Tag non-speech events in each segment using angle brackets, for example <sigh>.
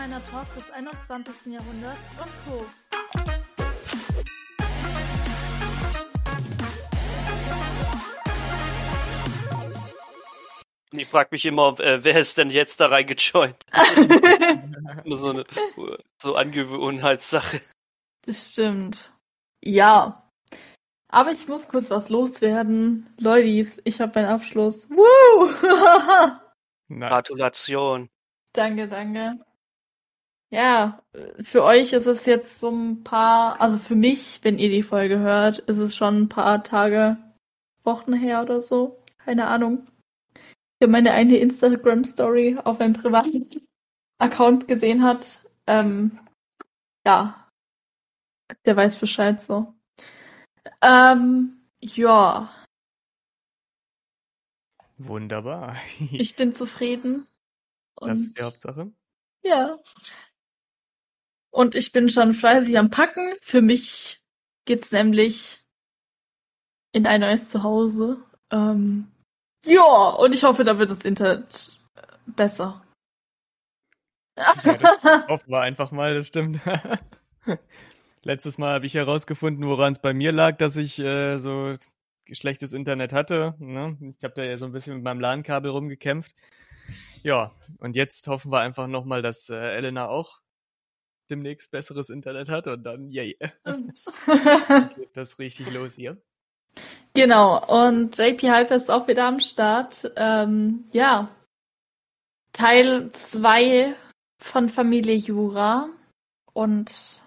Allgemeiner Talk des 21. Jahrhunderts und Co. Ich frage mich immer, äh, wer ist denn jetzt da reingejoint? <laughs> so eine so Angewohnheitssache. Das stimmt. Ja. Aber ich muss kurz was loswerden. Leutis, ich habe meinen Abschluss. Woo! <laughs> nice. Gratulation. Danke, danke. Ja, für euch ist es jetzt so ein paar, also für mich, wenn ihr die Folge hört, ist es schon ein paar Tage, Wochen her oder so. Keine Ahnung. Habe meine eine Instagram-Story auf einem privaten <laughs> Account gesehen hat. Ähm, ja, der weiß Bescheid so. Ähm, ja. Wunderbar. ich bin zufrieden. das ist die Hauptsache. Ja. Und ich bin schon fleißig am Packen. Für mich geht's nämlich in ein neues Zuhause. Ähm, ja, und ich hoffe, da wird das Internet äh, besser. Ja, das <laughs> hoffen wir einfach mal, das stimmt. <laughs> Letztes Mal habe ich herausgefunden, woran es bei mir lag, dass ich äh, so schlechtes Internet hatte. Ne? Ich habe da ja so ein bisschen mit meinem LAN-Kabel rumgekämpft. Ja, und jetzt hoffen wir einfach nochmal, dass äh, Elena auch demnächst besseres Internet hat und dann, yay. <laughs> dann <laughs> geht das richtig los hier. Genau, und JP Hyper ist auch wieder am Start. Ähm, ja, Teil 2 von Familie Jura und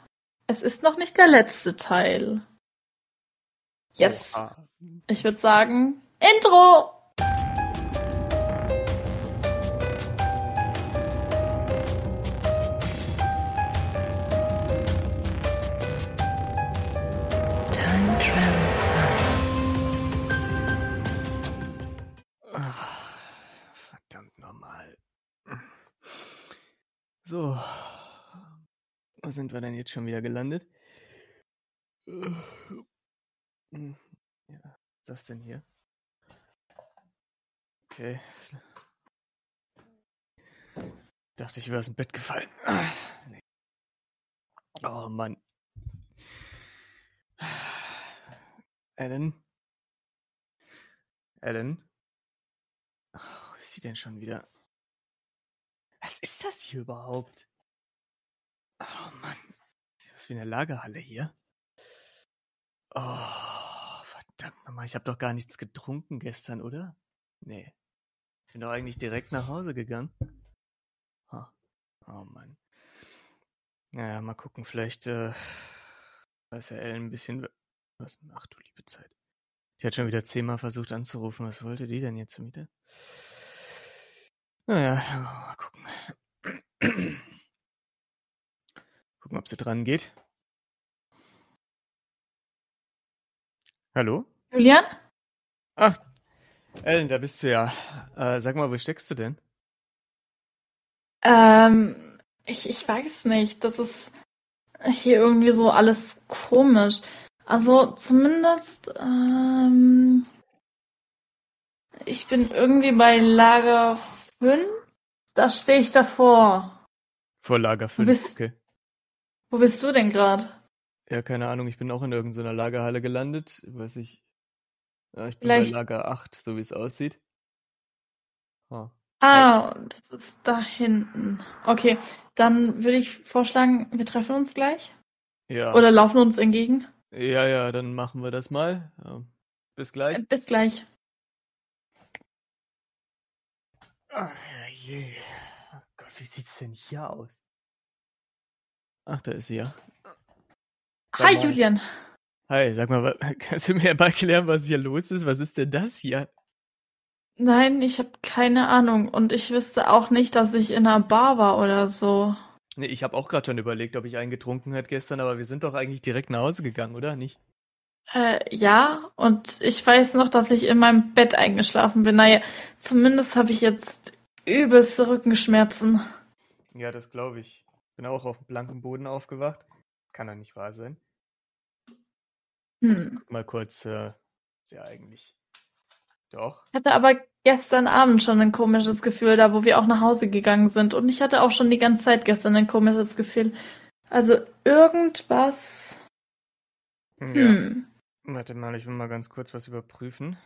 es ist noch nicht der letzte Teil. Yes. Oha. Ich würde sagen, Intro! Normal. So. Wo sind wir denn jetzt schon wieder gelandet? Ja, was ist das denn hier? Okay. Dachte ich wäre aus dem Bett gefallen. Oh Mann. Ellen? Ellen? Oh, ist sie denn schon wieder? Was ist das hier überhaupt? Oh Mann. Das ist wie eine Lagerhalle hier. Oh, verdammt nochmal. Ich habe doch gar nichts getrunken gestern, oder? Nee. Ich bin doch eigentlich direkt nach Hause gegangen. Oh, oh Mann. Naja, mal gucken. Vielleicht äh, weiß ja Ellen ein bisschen. Was? Ach du liebe Zeit. Ich hatte schon wieder zehnmal versucht anzurufen. Was wollte die denn jetzt wieder? Naja, mal gucken. Gucken, ob sie dran geht. Hallo? Julian? Ach, Ellen, da bist du ja. Äh, sag mal, wo steckst du denn? Ähm, ich, ich weiß nicht. Das ist hier irgendwie so alles komisch. Also zumindest, ähm, ich bin irgendwie bei Lager 5. Da stehe ich davor. Vor Lager 5, bist, okay. Wo bist du denn gerade? Ja, keine Ahnung, ich bin auch in irgendeiner Lagerhalle gelandet. Weiß ich. Ja, ich bin Vielleicht- bei Lager 8, so wie es aussieht. Ah. Ah, das ist da hinten. Okay, dann würde ich vorschlagen, wir treffen uns gleich. Ja. Oder laufen uns entgegen. ja, ja, dann machen wir das mal. Bis gleich. Bis gleich. Ach je. Oh Gott, wie sieht's denn hier aus? Ach, da ist sie ja. Sag Hi, mal. Julian. Hi, sag mal, kannst du mir mal erklären, was hier los ist? Was ist denn das hier? Nein, ich habe keine Ahnung. Und ich wüsste auch nicht, dass ich in einer Bar war oder so. Nee, ich habe auch gerade schon überlegt, ob ich einen getrunken hätte gestern, aber wir sind doch eigentlich direkt nach Hause gegangen, oder nicht? Äh, ja, und ich weiß noch, dass ich in meinem Bett eingeschlafen bin. Naja, zumindest habe ich jetzt übelste Rückenschmerzen. Ja, das glaube ich. Bin auch auf blankem Boden aufgewacht. Kann doch nicht wahr sein. Hm. Guck mal kurz, äh, ja eigentlich Doch. Ich hatte aber gestern Abend schon ein komisches Gefühl, da wo wir auch nach Hause gegangen sind. Und ich hatte auch schon die ganze Zeit gestern ein komisches Gefühl. Also irgendwas. Ja. Hm. Warte mal, ich will mal ganz kurz was überprüfen.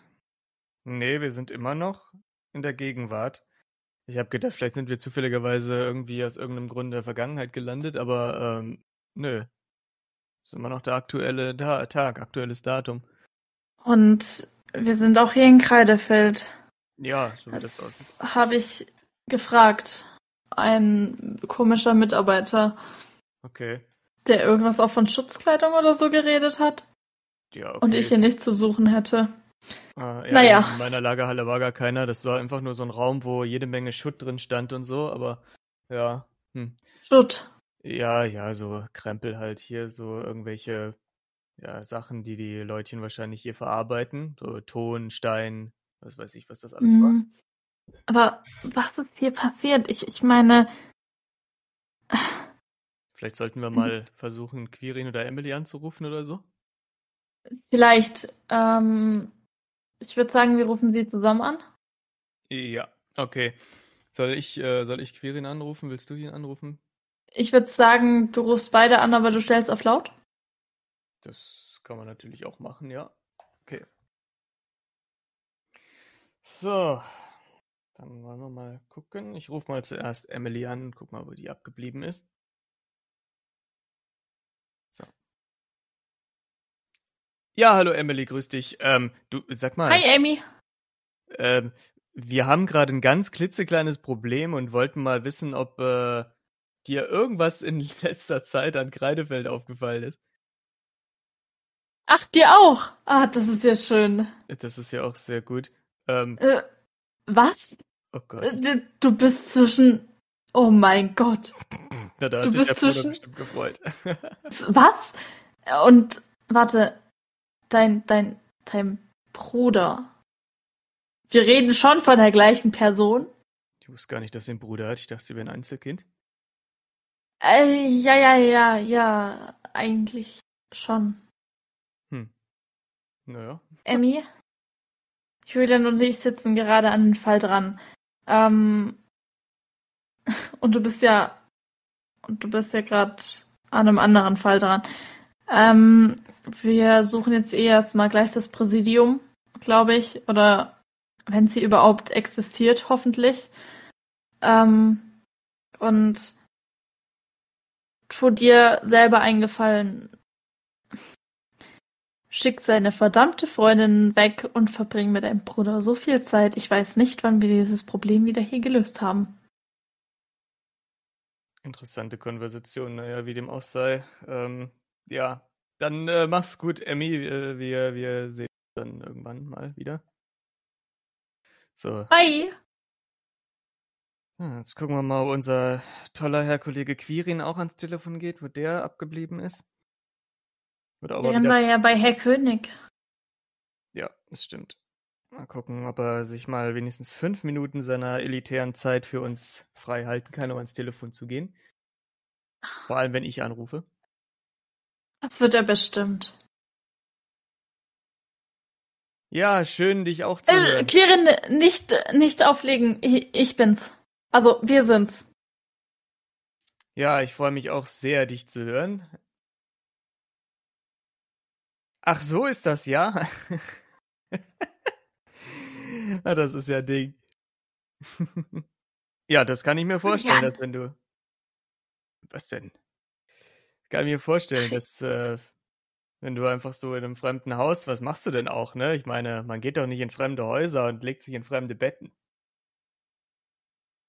Nee, wir sind immer noch in der Gegenwart. Ich habe gedacht, vielleicht sind wir zufälligerweise irgendwie aus irgendeinem Grund in der Vergangenheit gelandet, aber ähm, nö. Ist immer noch der aktuelle da Tag, aktuelles Datum. Und wir sind auch hier in Kreidefeld. Ja, so wie das aussieht. Das habe ich gefragt. Ein komischer Mitarbeiter, Okay. der irgendwas auch von Schutzkleidung oder so geredet hat. Ja, okay. Und ich hier nichts zu suchen hätte. Ah, ja, Naja. In meiner Lagerhalle war gar keiner. Das war einfach nur so ein Raum, wo jede Menge Schutt drin stand und so, aber ja. Hm. Schutt. Ja, ja, so Krempel halt hier, so irgendwelche ja, Sachen, die die Leutchen wahrscheinlich hier verarbeiten. So Ton, Stein, was weiß ich, was das alles war. Mhm. Aber was ist hier passiert? Ich, ich meine, Vielleicht sollten wir mal versuchen, Quirin oder Emily anzurufen oder so. Vielleicht, ähm, ich würde sagen, wir rufen sie zusammen an. Ja, okay. Soll ich, äh, soll ich Quirin anrufen? Willst du ihn anrufen? Ich würde sagen, du rufst beide an, aber du stellst auf laut. Das kann man natürlich auch machen, ja. Okay. So. Dann wollen wir mal gucken. Ich rufe mal zuerst Emily an und guck mal, wo die abgeblieben ist. So. Ja, hallo Emily, grüß dich. Ähm, du, sag mal, Hi, Amy. ähm, wir haben gerade ein ganz klitzekleines Problem und wollten mal wissen, ob äh, dir irgendwas in <laughs> letzter Zeit an Kreidefeld aufgefallen ist. Ach, dir auch. Ah, das ist ja schön. Das ist ja auch sehr gut. Ähm, Äh, was? oh Gott. Äh, Du, du bist zwischen. Oh mein Gott. <laughs> Na, da hat du sich bist der zwischen- bestimmt gefreut. <laughs> Was? Und warte, dein, dein, dein Bruder. Wir reden schon von der gleichen Person. ich wusste gar nicht, dass sie einen Bruder hat. Ich dachte, sie wäre ein Einzelkind. Äh, ja, ja, ja, ja, eigentlich schon. Naja. Emmy, Julian und ich sitzen gerade an den Fall dran. Ähm, <laughs> und du bist ja, und du bist ja gerade an einem anderen Fall dran. Ähm, wir suchen jetzt eh erstmal gleich das Präsidium, glaube ich, oder wenn sie überhaupt existiert, hoffentlich. Ähm, und tu dir selber eingefallen, Schick seine verdammte Freundin weg und verbring mit deinem Bruder so viel Zeit. Ich weiß nicht, wann wir dieses Problem wieder hier gelöst haben. Interessante Konversation, naja, wie dem auch sei. Ähm, ja, dann äh, mach's gut, Emmy. Äh, wir, wir sehen uns dann irgendwann mal wieder. So, Hi! ja, jetzt gucken wir mal, ob unser toller Herr Kollege Quirin auch ans Telefon geht, wo der abgeblieben ist. Oder er Wären wieder wir ja bei Herr König. Ja, das stimmt. Mal gucken, ob er sich mal wenigstens fünf Minuten seiner elitären Zeit für uns frei halten kann, um ans Telefon zu gehen. Vor allem, wenn ich anrufe. Das wird er bestimmt. Ja, schön, dich auch zu Äh, hören. Kirin, nicht, nicht auflegen. Ich, ich bin's. Also, wir sind's. Ja, ich freue mich auch sehr, dich zu hören. Ach, so ist das, ja? <laughs> ah, das ist ja Ding. <laughs> ja, das kann ich mir vorstellen, Ja. dass wenn du. Was denn? Kann ich mir vorstellen, dass äh, wenn du einfach so in einem fremden Haus, was machst du denn auch, ne? Ich meine, man geht doch nicht in fremde Häuser und legt sich in fremde Betten.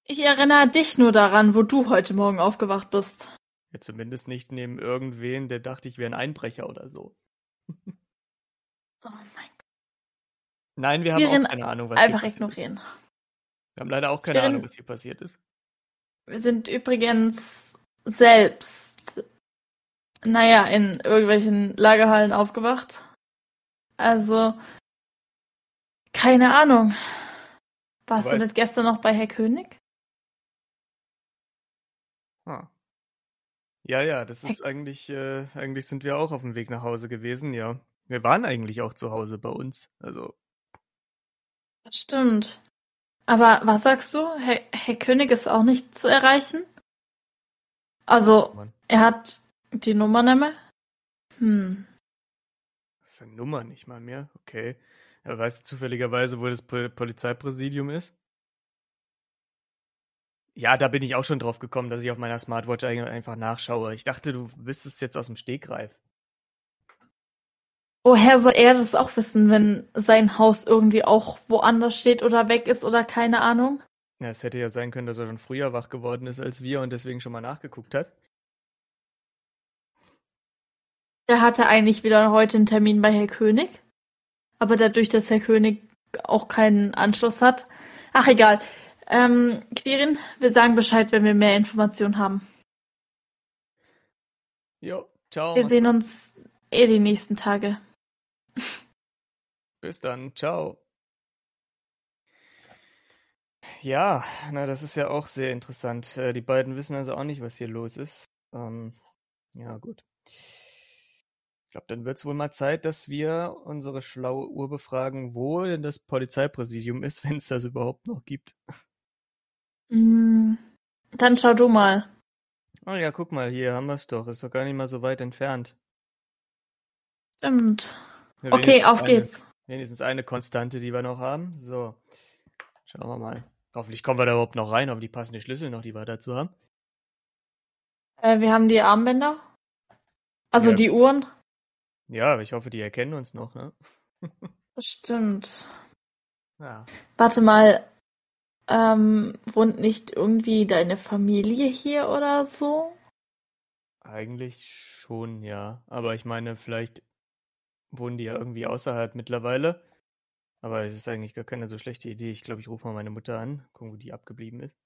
Ich erinnere dich nur daran, wo du heute Morgen aufgewacht bist. Ja, zumindest nicht neben irgendwen, der dachte, ich wäre ein Einbrecher oder so. <laughs> Oh mein Gott. Nein, wir haben Kirin, auch keine Ahnung, was hier Einfach passiert ist. ignorieren. Wir haben leider auch keine Ahnung, was hier passiert ist. Wir sind übrigens selbst, naja, in irgendwelchen Lagerhallen aufgewacht. Also, keine Ahnung. Warst du weißt- nicht gestern noch bei Herr König? Ah. Ja, ja, das ist eigentlich, äh, eigentlich sind wir auch auf dem Weg nach Hause gewesen, ja. Wir waren eigentlich auch zu Hause bei uns. Also, Das stimmt. Aber was sagst du? Herr, Herr König ist auch nicht zu erreichen? Also, Mann. er hat die Nummer nicht mehr? Hm. Das ist eine Nummer nicht mal mehr. Okay. Er weiß zufälligerweise, wo das Pol Polizeipräsidium ist. Ja, da bin ich auch schon drauf gekommen, dass ich auf meiner Smartwatch ein- einfach nachschaue. Ich dachte, du wüsstest jetzt aus dem Stegreif. Woher soll er das auch wissen, wenn sein Haus irgendwie auch woanders steht oder weg ist oder keine Ahnung? Ja, es hätte ja sein können, dass er schon früher wach geworden ist als wir und deswegen schon mal nachgeguckt hat. Der hatte eigentlich wieder heute einen Termin bei Herr König. Aber dadurch, dass Herr König auch keinen Anschluss hat. Ach, egal. Ähm, Quirin, wir sagen Bescheid, wenn wir mehr Informationen haben. Jo, ciao. Wir sehen uns eh die nächsten Tage. Bis dann, ciao. Ja, na, das ist ja auch sehr interessant. Äh, die beiden wissen also auch nicht, was hier los ist. Ähm, ja, gut. Ich glaube, dann wird es wohl mal Zeit, dass wir unsere schlaue Uhr befragen, wo denn das Polizeipräsidium ist, <laughs> wenn es das überhaupt noch gibt. Mm, Dann schau du mal. Oh ja, guck mal, hier haben wir es doch. Ist doch gar nicht mal so weit entfernt. Stimmt. Ja, Okay, auf eine, geht's. Wenigstens eine Konstante, die wir noch haben. So, schauen wir mal. Hoffentlich kommen wir da überhaupt noch rein, ob die passende Schlüssel noch, die wir dazu haben. Äh, wir haben die Armbänder. Also Ja. die Uhren. Ja, aber ich hoffe, die erkennen uns noch, ne? Stimmt. <laughs> Ja. Warte mal. Ähm, wohnt nicht irgendwie deine Familie hier oder so? Eigentlich schon, ja. Aber ich meine, vielleicht wohnen die ja irgendwie außerhalb mittlerweile. Aber es ist eigentlich gar keine so schlechte Idee. Ich glaube, ich rufe mal meine Mutter an, gucken, wo die abgeblieben ist.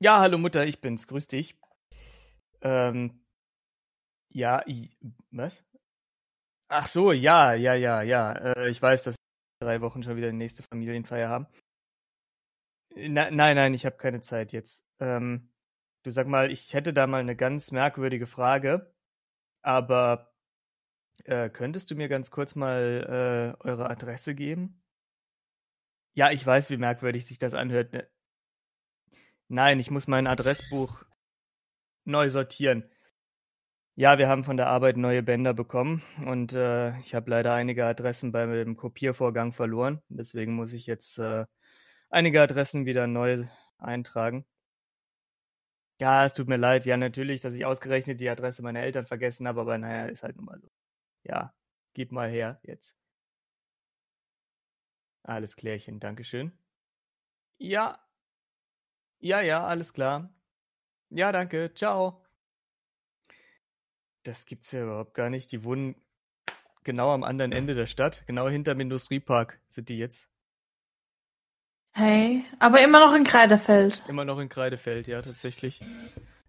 Ja, hallo Mutter, ich bin's. Grüß dich. Ähm, ja, i, was? Ach so, ja, ja, ja, ja. Äh, ich weiß, dass wir drei Wochen schon wieder die nächste Familienfeier haben. Na, nein, nein, ich habe keine Zeit jetzt. Ähm, du sag mal, ich hätte da mal eine ganz merkwürdige Frage, aber äh, könntest du mir ganz kurz mal äh, eure Adresse geben? Ja, ich weiß, wie merkwürdig sich das anhört. Ne? Nein, ich muss mein Adressbuch neu sortieren. Ja, wir haben von der Arbeit neue Bänder bekommen und äh, ich habe leider einige Adressen beim Kopiervorgang verloren. Deswegen muss ich jetzt äh, einige Adressen wieder neu eintragen. Ja, es tut mir leid. Ja, natürlich, dass ich ausgerechnet die Adresse meiner Eltern vergessen habe, aber naja, ist halt nun mal so. Ja, gib mal her jetzt. Alles klärchen, Dankeschön. Ja. Ja, ja, alles klar. Ja, danke. Ciao. Das gibt's ja überhaupt gar nicht. Die wohnen genau am anderen Ende der Stadt, genau hinterm Industriepark sind die jetzt. Hey, aber immer noch in Kreidefeld. Immer noch in Kreidefeld, ja, tatsächlich.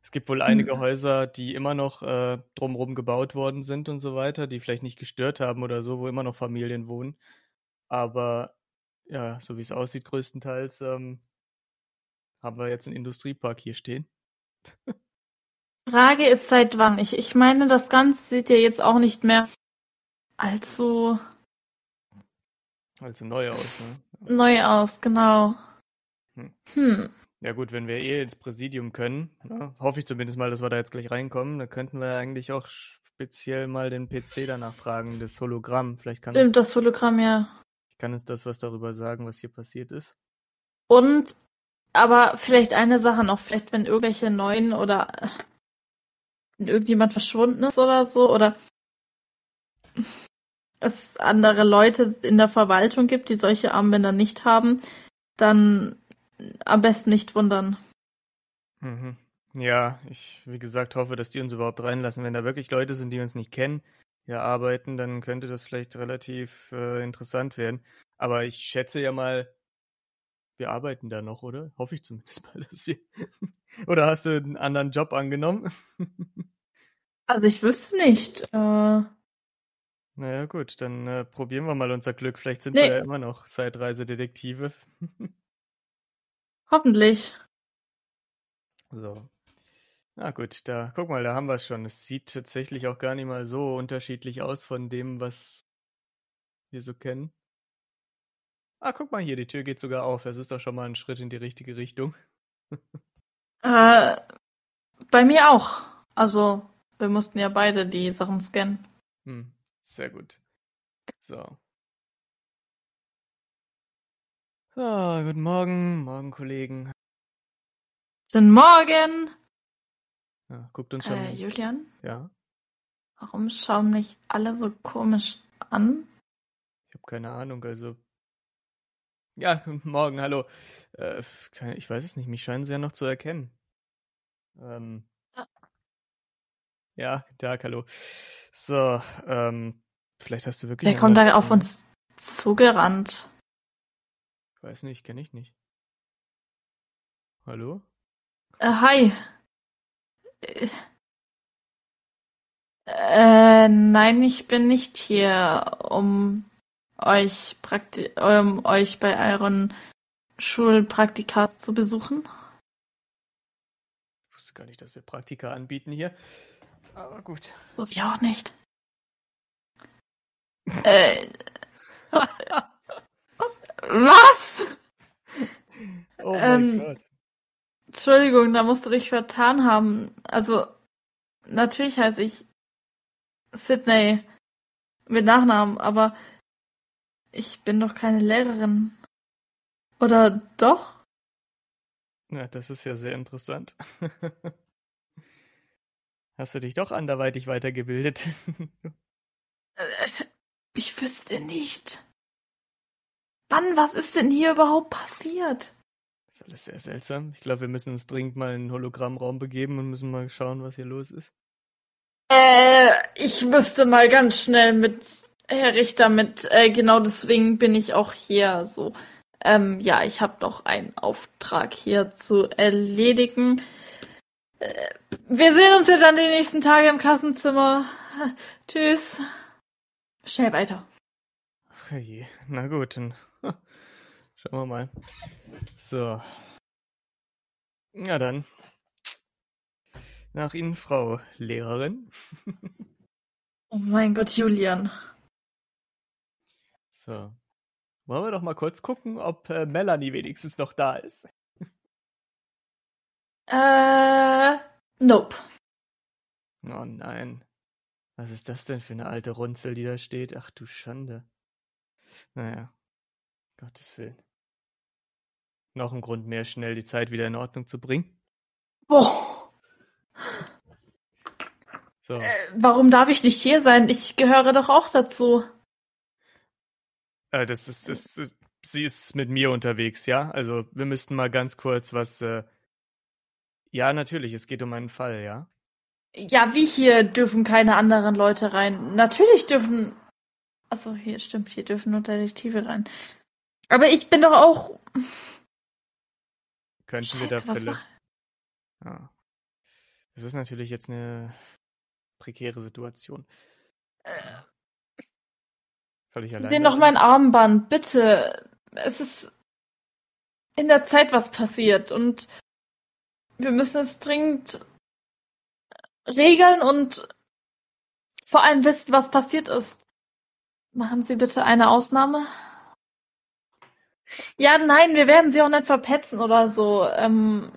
Es gibt wohl einige Hm. Häuser, die immer noch äh, drumherum gebaut worden sind und so weiter, die vielleicht nicht gestört haben oder so, wo immer noch Familien wohnen. Aber ja, so wie es aussieht, größtenteils ähm, haben wir jetzt einen Industriepark hier stehen. Frage ist seit wann? Ich, ich meine, das Ganze sieht ja jetzt auch nicht mehr allzu Also neu aus, ne? neu aus, genau. Hm. Hm. Ja gut, wenn wir eh ins Präsidium können, ne, hoffe ich zumindest mal, dass wir da jetzt gleich reinkommen, dann könnten wir eigentlich auch speziell mal den PC danach fragen, das Hologramm. Vielleicht kann, Stimmt, das Hologramm ja. kann uns das was darüber sagen, was hier passiert ist. Und, aber vielleicht eine Sache noch, vielleicht wenn irgendwelche neuen oder wenn irgendjemand verschwunden ist oder so, oder es andere Leute in der Verwaltung gibt, die solche Armbänder nicht haben, dann am besten nicht wundern. Mhm. Ja, ich, wie gesagt, hoffe, dass die uns überhaupt reinlassen. Wenn da wirklich Leute sind, die uns nicht kennen, hier arbeiten, dann könnte das vielleicht relativ äh, interessant werden. Aber ich schätze ja mal, wir arbeiten da noch, oder? Hoffe ich zumindest mal, <laughs> dass wir. <laughs> oder hast du einen anderen Job angenommen? Also ich wüsste nicht. Äh, Naja, gut, dann äh, probieren wir mal unser Glück. Vielleicht sind Nee. wir ja immer noch Zeitreisedetektive. <laughs> hoffentlich. so. Na gut, da, guck mal, da haben wir es schon. Es sieht tatsächlich auch gar nicht mal so unterschiedlich aus von dem, was wir so kennen. Ah, guck mal hier, die Tür geht sogar auf. Das ist doch schon mal ein Schritt in die richtige Richtung. Äh, bei mir auch. Also, wir mussten ja beide die Sachen scannen. Hm, sehr gut. So. So, guten Morgen, morgen Kollegen. Guten Morgen! Ja, guckt uns schon. Äh, Julian, ja, warum schauen mich alle so komisch an? ich habe keine Ahnung, also. Ja, guten Morgen, hallo. Äh, keine, ich weiß es nicht, mich scheinen sie ja noch zu erkennen. Ähm. Ah. Ja, guten Tag, hallo. So, ähm, vielleicht hast du wirklich. Wer kommt da auf uns zugerannt? Ich weiß nicht, kenne ich nicht. Hallo? Äh, hi. Äh, äh, nein, ich bin nicht hier, um euch prakti um euch bei euren Schulpraktikas zu besuchen. Ich wusste gar nicht, dass wir Praktika anbieten hier. Aber gut. Das wusste ich auch nicht. <laughs> Äh, was? Oh mein Ähm, Gott. Entschuldigung, da musst du dich vertan haben. Also, natürlich heiße ich Sydney mit Nachnamen, aber ich bin doch keine Lehrerin. Oder doch? Na, das ist ja sehr interessant. <laughs> Hast du dich doch anderweitig weitergebildet? <laughs> Äh, Ich wüsste nicht. Wann, was ist denn hier überhaupt passiert? Das ist alles sehr seltsam. Ich glaube, wir müssen uns dringend mal in den Hologrammraum begeben und müssen mal schauen, was hier los ist. Äh, ich müsste mal ganz schnell mit Herr Richter mit, äh, genau deswegen bin ich auch hier so. Ähm, ja, ich habe noch einen Auftrag hier zu erledigen. Äh, wir sehen uns ja dann die nächsten Tage im Klassenzimmer. <laughs> Tschüss. Schnell weiter. Ach je. Na gut, dann <laughs> schauen wir mal. So. Na dann. Nach Ihnen, Frau Lehrerin. <laughs> Oh mein Gott, Julian. So. Wollen wir doch mal kurz gucken, ob äh, Melanie wenigstens noch da ist. Äh, nope. Oh nein. Was ist das denn für eine alte Runzel, die da steht? Ach du Schande. Naja. Gottes Willen. Noch ein Grund mehr, schnell die Zeit wieder in Ordnung zu bringen. Boah. So. Äh, warum darf ich nicht hier sein? Ich gehöre doch auch dazu. Äh, das ist, das, ist- sie ist mit mir unterwegs, ja? Also, wir müssten mal ganz kurz was. Äh... Ja, natürlich, es geht um einen Fall, ja? Ja, wie hier dürfen keine anderen Leute rein. Natürlich dürfen. Also hier stimmt, hier dürfen nur Detektive rein. Aber ich bin doch auch. Könnten wir da Scheiße, vielleicht. Ja. Das ist natürlich jetzt eine prekäre Situation. Soll ich alleine? Nimm noch mein Armband, bitte. Es ist in der Zeit was passiert und wir müssen es dringend regeln und vor allem wissen, was passiert ist. Machen Sie bitte eine Ausnahme. Ja, nein, wir werden Sie auch nicht verpetzen oder so. Ähm,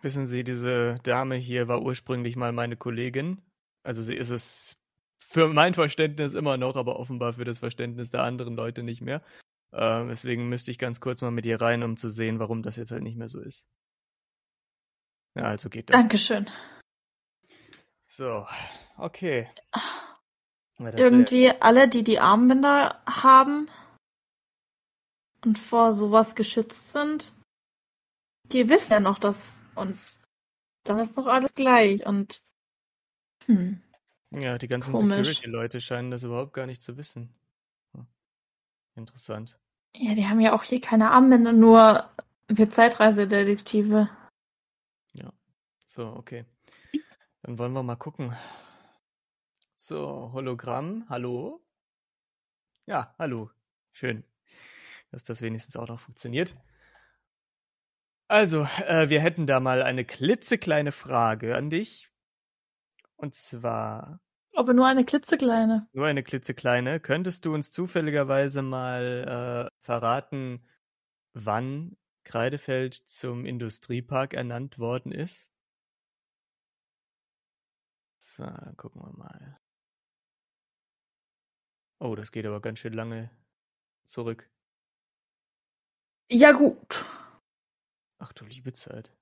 Wissen Sie, diese Dame hier war ursprünglich mal meine Kollegin. Also sie ist es für mein Verständnis immer noch, aber offenbar für das Verständnis der anderen Leute nicht mehr. Äh, deswegen müsste ich ganz kurz mal mit ihr rein, um zu sehen, warum das jetzt halt nicht mehr so ist. Ja, also geht das. Dankeschön. So, okay. Ja, das wär- Irgendwie alle, die die Armbänder haben und vor sowas geschützt sind, die wissen ja noch, dass uns dann ist doch alles gleich und hm. Ja, die ganzen. Security-Leute scheinen das überhaupt gar nicht zu wissen. Hm. Interessant. Ja, die haben ja auch hier keine Armbänder, nur wir Zeitreisedetektive. So, okay. Dann wollen wir mal gucken. So, Hologramm, hallo? Ja, hallo. Schön, dass das wenigstens auch noch funktioniert. Also, äh, wir hätten da mal eine klitzekleine Frage an dich. Und zwar Aber nur eine klitzekleine. nur eine klitzekleine. Könntest du uns zufälligerweise mal äh, verraten, wann Kreidefeld zum Industriepark ernannt worden ist? So, dann gucken wir mal. Oh, das geht aber ganz schön lange zurück. Ja, gut. Ach du liebe Zeit.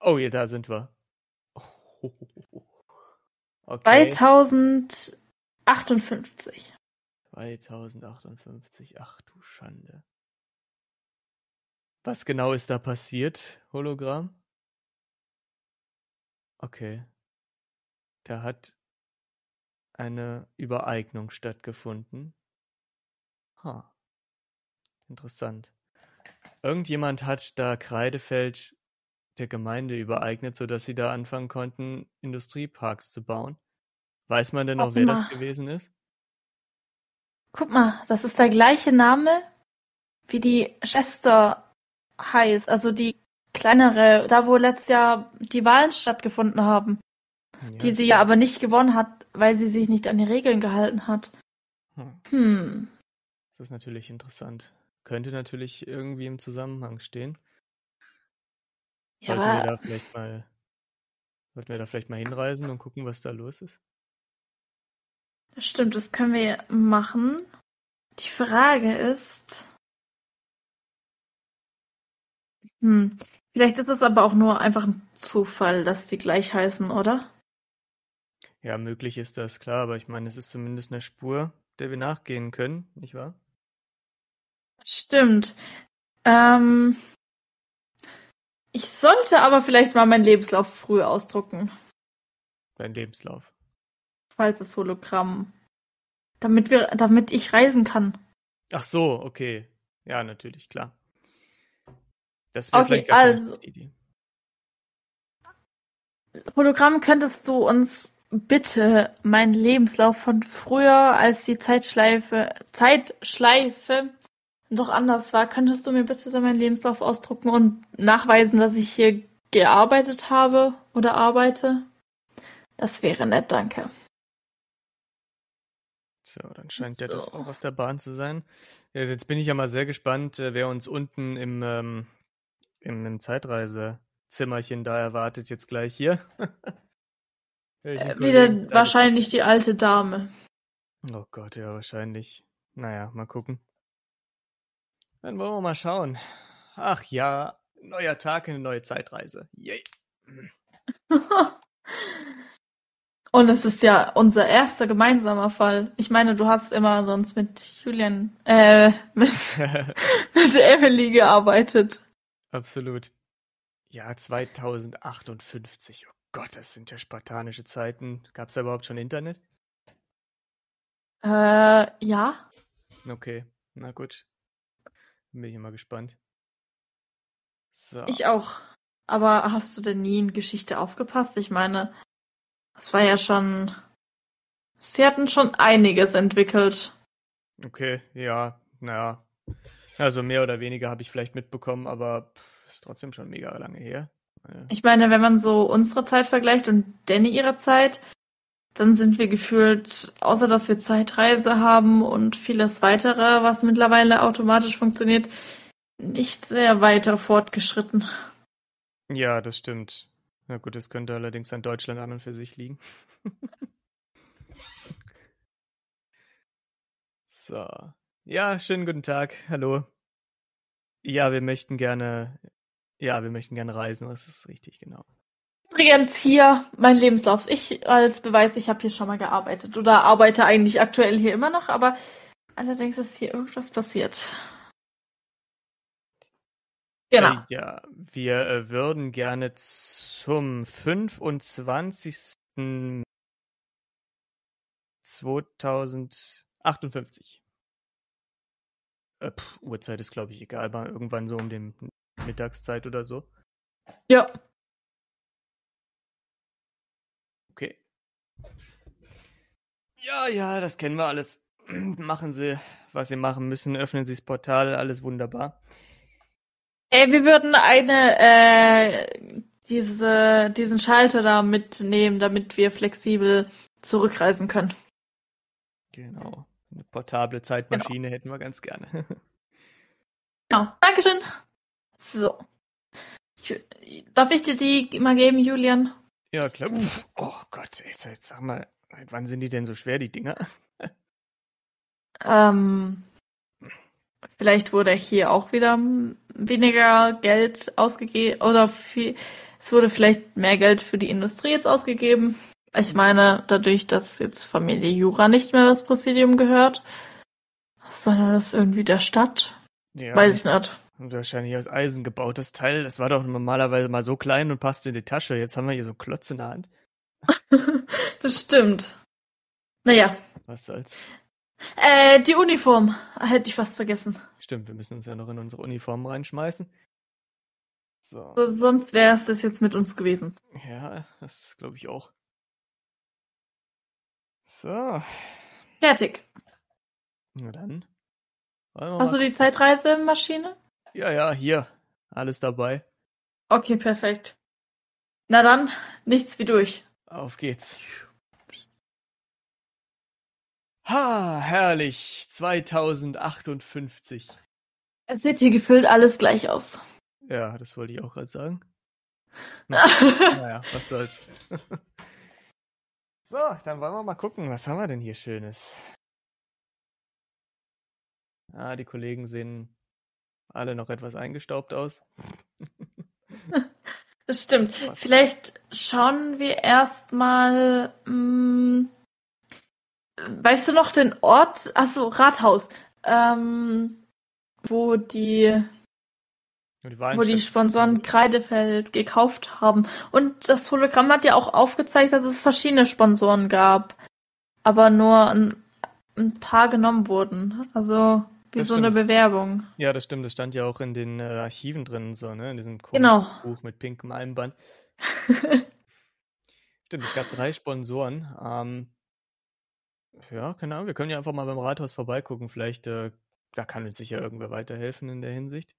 Oh, ja, da sind wir. <laughs> Okay. 2058. 2058. Ach du Schande. Was genau ist da passiert, Hologramm? Okay. Da hat eine Übereignung stattgefunden. Ha. Interessant. Irgendjemand hat da Kreidefeld der Gemeinde übereignet, sodass sie da anfangen konnten, Industrieparks zu bauen. Weiß man denn noch, wer das mal. gewesen ist? Guck mal, das ist der gleiche Name, wie die Schwester heißt. Also die kleinere, da wo letztes Jahr die Wahlen stattgefunden haben. die sie ja aber nicht gewonnen hat, weil sie sich nicht an die Regeln gehalten hat. Hm. Hm. Das ist natürlich interessant. Könnte natürlich irgendwie im Zusammenhang stehen. Ja, Sollten wir da vielleicht mal, sollten wir da vielleicht mal hinreisen und gucken, was da los ist? das stimmt, das können wir machen. Die Frage ist, hm, vielleicht ist es aber auch nur einfach ein Zufall, dass die gleich heißen, oder? Ja, möglich ist das, klar, aber ich meine, es ist zumindest eine Spur, der wir nachgehen können, nicht wahr? Stimmt. Ähm, ich sollte aber vielleicht mal meinen Lebenslauf früher ausdrucken, Dein Lebenslauf. falls das Hologramm, damit wir, damit ich reisen kann. Ach so, okay. Ja, natürlich, klar. Das wäre Okay, vielleicht gar keine also- schlechte Idee. Hologramm, könntest du uns bitte meinen Lebenslauf von früher, als die Zeitschleife, Zeitschleife noch anders war, könntest du mir bitte so meinen Lebenslauf ausdrucken und nachweisen, dass ich hier gearbeitet habe oder arbeite? Das wäre nett, danke. So, dann scheint ja das So. auch aus der Bahn zu sein. Ja, jetzt bin ich ja mal sehr gespannt, äh, wer uns unten im, ähm, im, im Zeitreisezimmerchen da erwartet, jetzt gleich hier. <laughs> Äh, wieder wahrscheinlich die alte Dame. Oh Gott, ja, wahrscheinlich. Naja, mal gucken. Dann wollen wir mal schauen. Ach ja, neuer Tag, eine neue Zeitreise. Yay. <laughs> Und es ist ja unser erster gemeinsamer Fall. Ich meine, du hast immer sonst mit Julian, äh, mit, <laughs> mit Emily gearbeitet. Absolut. Ja, 2058. Oh Gott, das sind ja spartanische Zeiten. Gab es da überhaupt schon Internet? Äh, ja. Okay, na gut. Bin ich mal gespannt. So. Ich auch. Aber hast du denn nie in Geschichte aufgepasst? Ich meine, es war ja schon. Sie hatten schon einiges entwickelt. Okay, ja, naja. Also mehr oder weniger habe ich vielleicht mitbekommen, aber ist trotzdem schon mega lange her. Äh, Ich meine, wenn man so unsere Zeit vergleicht und Danny ihre Zeit, dann sind wir gefühlt, außer dass wir Zeitreise haben und vieles weitere, was mittlerweile automatisch funktioniert, nicht sehr weiter fortgeschritten. Ja, das stimmt. Na gut, das könnte allerdings an Deutschland an und für sich liegen. <laughs> so. Ja, schönen guten Tag. Hallo. Ja, wir möchten gerne. Ja, wir möchten gerne reisen, das ist richtig, genau. Übrigens hier mein Lebenslauf. Ich als Beweis, ich habe hier schon mal gearbeitet oder arbeite eigentlich aktuell hier immer noch, aber allerdings ist hier irgendwas passiert. Genau. Äh, ja, wir äh, würden gerne zum 25. 2058. Äh, pff, Uhrzeit ist, glaube ich, egal, aber irgendwann so um den Mittagszeit oder so. Ja. Okay. Ja, ja, das kennen wir alles. <clears throat> Machen Sie, was Sie machen müssen. Öffnen Sie das Portal, alles wunderbar. Ey, wir würden eine, äh, diese, diesen Schalter da mitnehmen, damit wir flexibel zurückreisen können. Genau. Eine portable Zeitmaschine hätten wir ganz gerne. Ja, <laughs> Dankeschön. So. Ich, darf ich dir die mal geben, Julian? Ja, klar. Uff, oh Gott, jetzt, jetzt sag mal, seit wann sind die denn so schwer, die Dinger? Ähm, vielleicht wurde hier auch wieder weniger Geld ausgegeben oder viel, es wurde vielleicht mehr Geld für die Industrie jetzt ausgegeben. Ich meine, dadurch, dass jetzt Familie Jura nicht mehr das Präsidium gehört, sondern das irgendwie der Stadt, Ja, weiß ich nicht. Und wahrscheinlich aus Eisen gebaut, das Teil. Das war doch normalerweise mal so klein und passte in die Tasche. Jetzt haben wir hier so einen Klotz in der Hand. <laughs> Das stimmt. Naja, Was soll's. äh, die Uniform hätte ich fast vergessen. Stimmt, wir müssen uns ja noch in unsere Uniformen reinschmeißen. So. So, sonst wäre es das jetzt mit uns gewesen. Ja, das glaube ich auch. So, Fertig. na dann. Hast du die Zeitreisemaschine? Ja, ja, hier. Alles dabei. Okay, perfekt. Na dann, nichts wie durch. Auf geht's. Ha, herrlich. 2058. Es sieht hier gefüllt alles gleich aus. Ja, das wollte ich auch gerade sagen. <laughs> Naja, was soll's. <laughs> so, dann wollen wir mal gucken, was haben wir denn hier Schönes? Ah, die Kollegen sehen alle noch etwas eingestaubt aus. <laughs> Das stimmt. Was? Vielleicht schauen wir erstmal. mm, Weißt du noch den Ort? Achso, Rathaus. Ähm, wo die, die wo die Sponsoren Kreidefeld gekauft haben. Und das Hologramm hat ja auch aufgezeigt, dass es verschiedene Sponsoren gab. Aber nur ein, ein paar genommen wurden. Also wie Das so eine stimmt. Bewerbung. Ja, das stimmt, das stand ja auch in den äh, Archiven drin, so, ne? In diesem komischen Genau. Buch mit pinkem Einband. <laughs> Stimmt, es gab drei Sponsoren. Ähm, ja, keine Ahnung, wir können ja einfach mal beim Rathaus vorbeigucken. Vielleicht, äh, da kann uns sicher irgendwer weiterhelfen in der Hinsicht.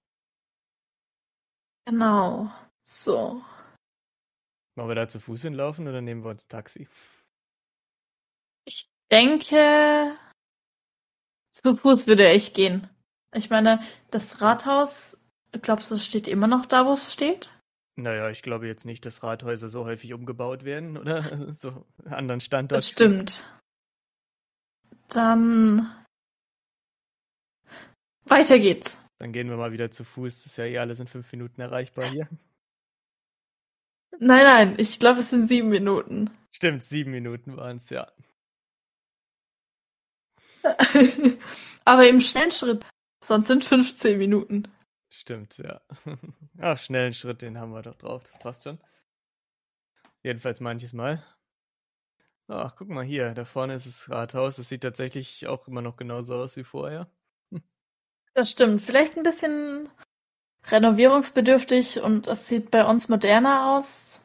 Genau. So. Wollen wir da zu Fuß hinlaufen oder nehmen wir uns ein Taxi? Ich denke, zu Fuß würde ich gehen. Ich meine, das Rathaus, glaubst du, es steht immer noch da, wo es steht? Naja, ich glaube jetzt nicht, dass Rathäuser so häufig umgebaut werden, <laughs> oder? So anderen Standort. Das stimmt. Dann weiter geht's. Dann gehen wir mal wieder zu Fuß. Das ist ja eh alles in fünf Minuten erreichbar hier. Nein, nein, ich glaube, es sind sieben Minuten. Stimmt, sieben Minuten waren es, ja. <laughs> Aber im schnellen Schritt. Sonst sind 15 Minuten. Stimmt, ja. <laughs> Ach, schnellen Schritt, den haben wir doch drauf, das passt schon. Jedenfalls manches Mal. Ach, guck mal hier, da vorne ist das Rathaus. Das sieht tatsächlich auch immer noch genauso aus wie vorher. <laughs> Das stimmt. Vielleicht ein bisschen renovierungsbedürftig und es sieht bei uns moderner aus.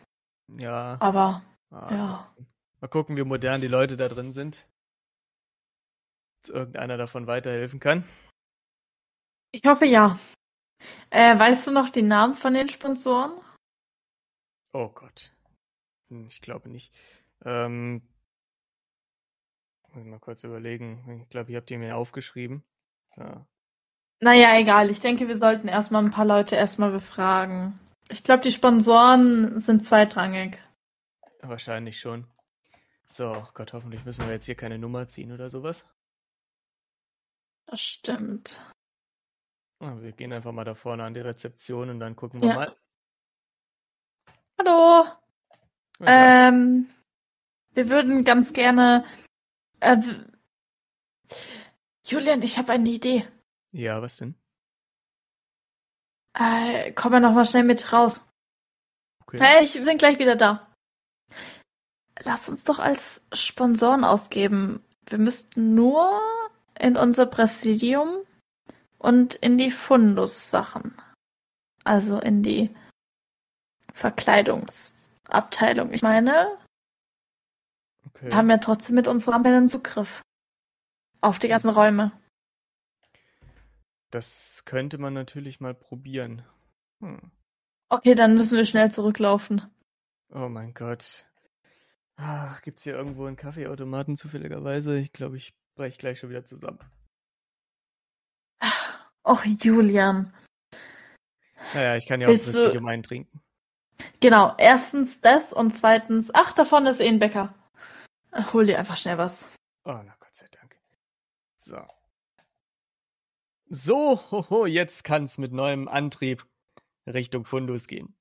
Ja. Aber ah, ja. Mal gucken, wie modern die Leute da drin sind. Irgendeiner davon weiterhelfen kann. ich hoffe ja. Äh, weißt du noch die Namen von den Sponsoren? Oh Gott. Hm, Ich glaube nicht. Ähm, muss ich mal kurz überlegen. Ich glaube, ich habe die mir aufgeschrieben. Ja. Naja, egal. Ich denke, wir sollten erstmal ein paar Leute erstmal befragen. Ich glaube, die Sponsoren sind zweitrangig. Wahrscheinlich schon. So, Gott, hoffentlich müssen wir jetzt hier keine Nummer ziehen oder sowas. Das stimmt. Ah, Wir gehen einfach mal da vorne an die Rezeption und dann gucken wir Ja. mal. Hallo. Tag. Ähm, wir würden ganz gerne. Äh, Julian, ich habe eine Idee. Ja, was denn? Äh, komm mal noch mal schnell mit raus. Okay. Hey, ich bin gleich wieder da. Lass uns doch als Sponsoren ausgeben. Wir müssten nur in unser Präsidium und in die Fundus-Sachen. Also in die Verkleidungsabteilung. Ich meine, okay. wir haben ja trotzdem mit unseren Ampeln Zugriff auf die ganzen Räume. Das könnte man natürlich mal probieren. Hm. Okay, dann müssen wir schnell zurücklaufen. Oh mein Gott. Ach, gibt's hier irgendwo einen Kaffeeautomaten zufälligerweise? Ich glaube, ich brech gleich schon wieder zusammen. Och, Julian. Naja, ich kann ja auch das du- gemein trinken. Genau, erstens das und zweitens, ach, da vorne ist eh ein Bäcker. Ach, Hol dir einfach schnell was. Oh, na Gott sei Dank. So. So, hoho, jetzt kann's mit neuem Antrieb Richtung Fundus gehen.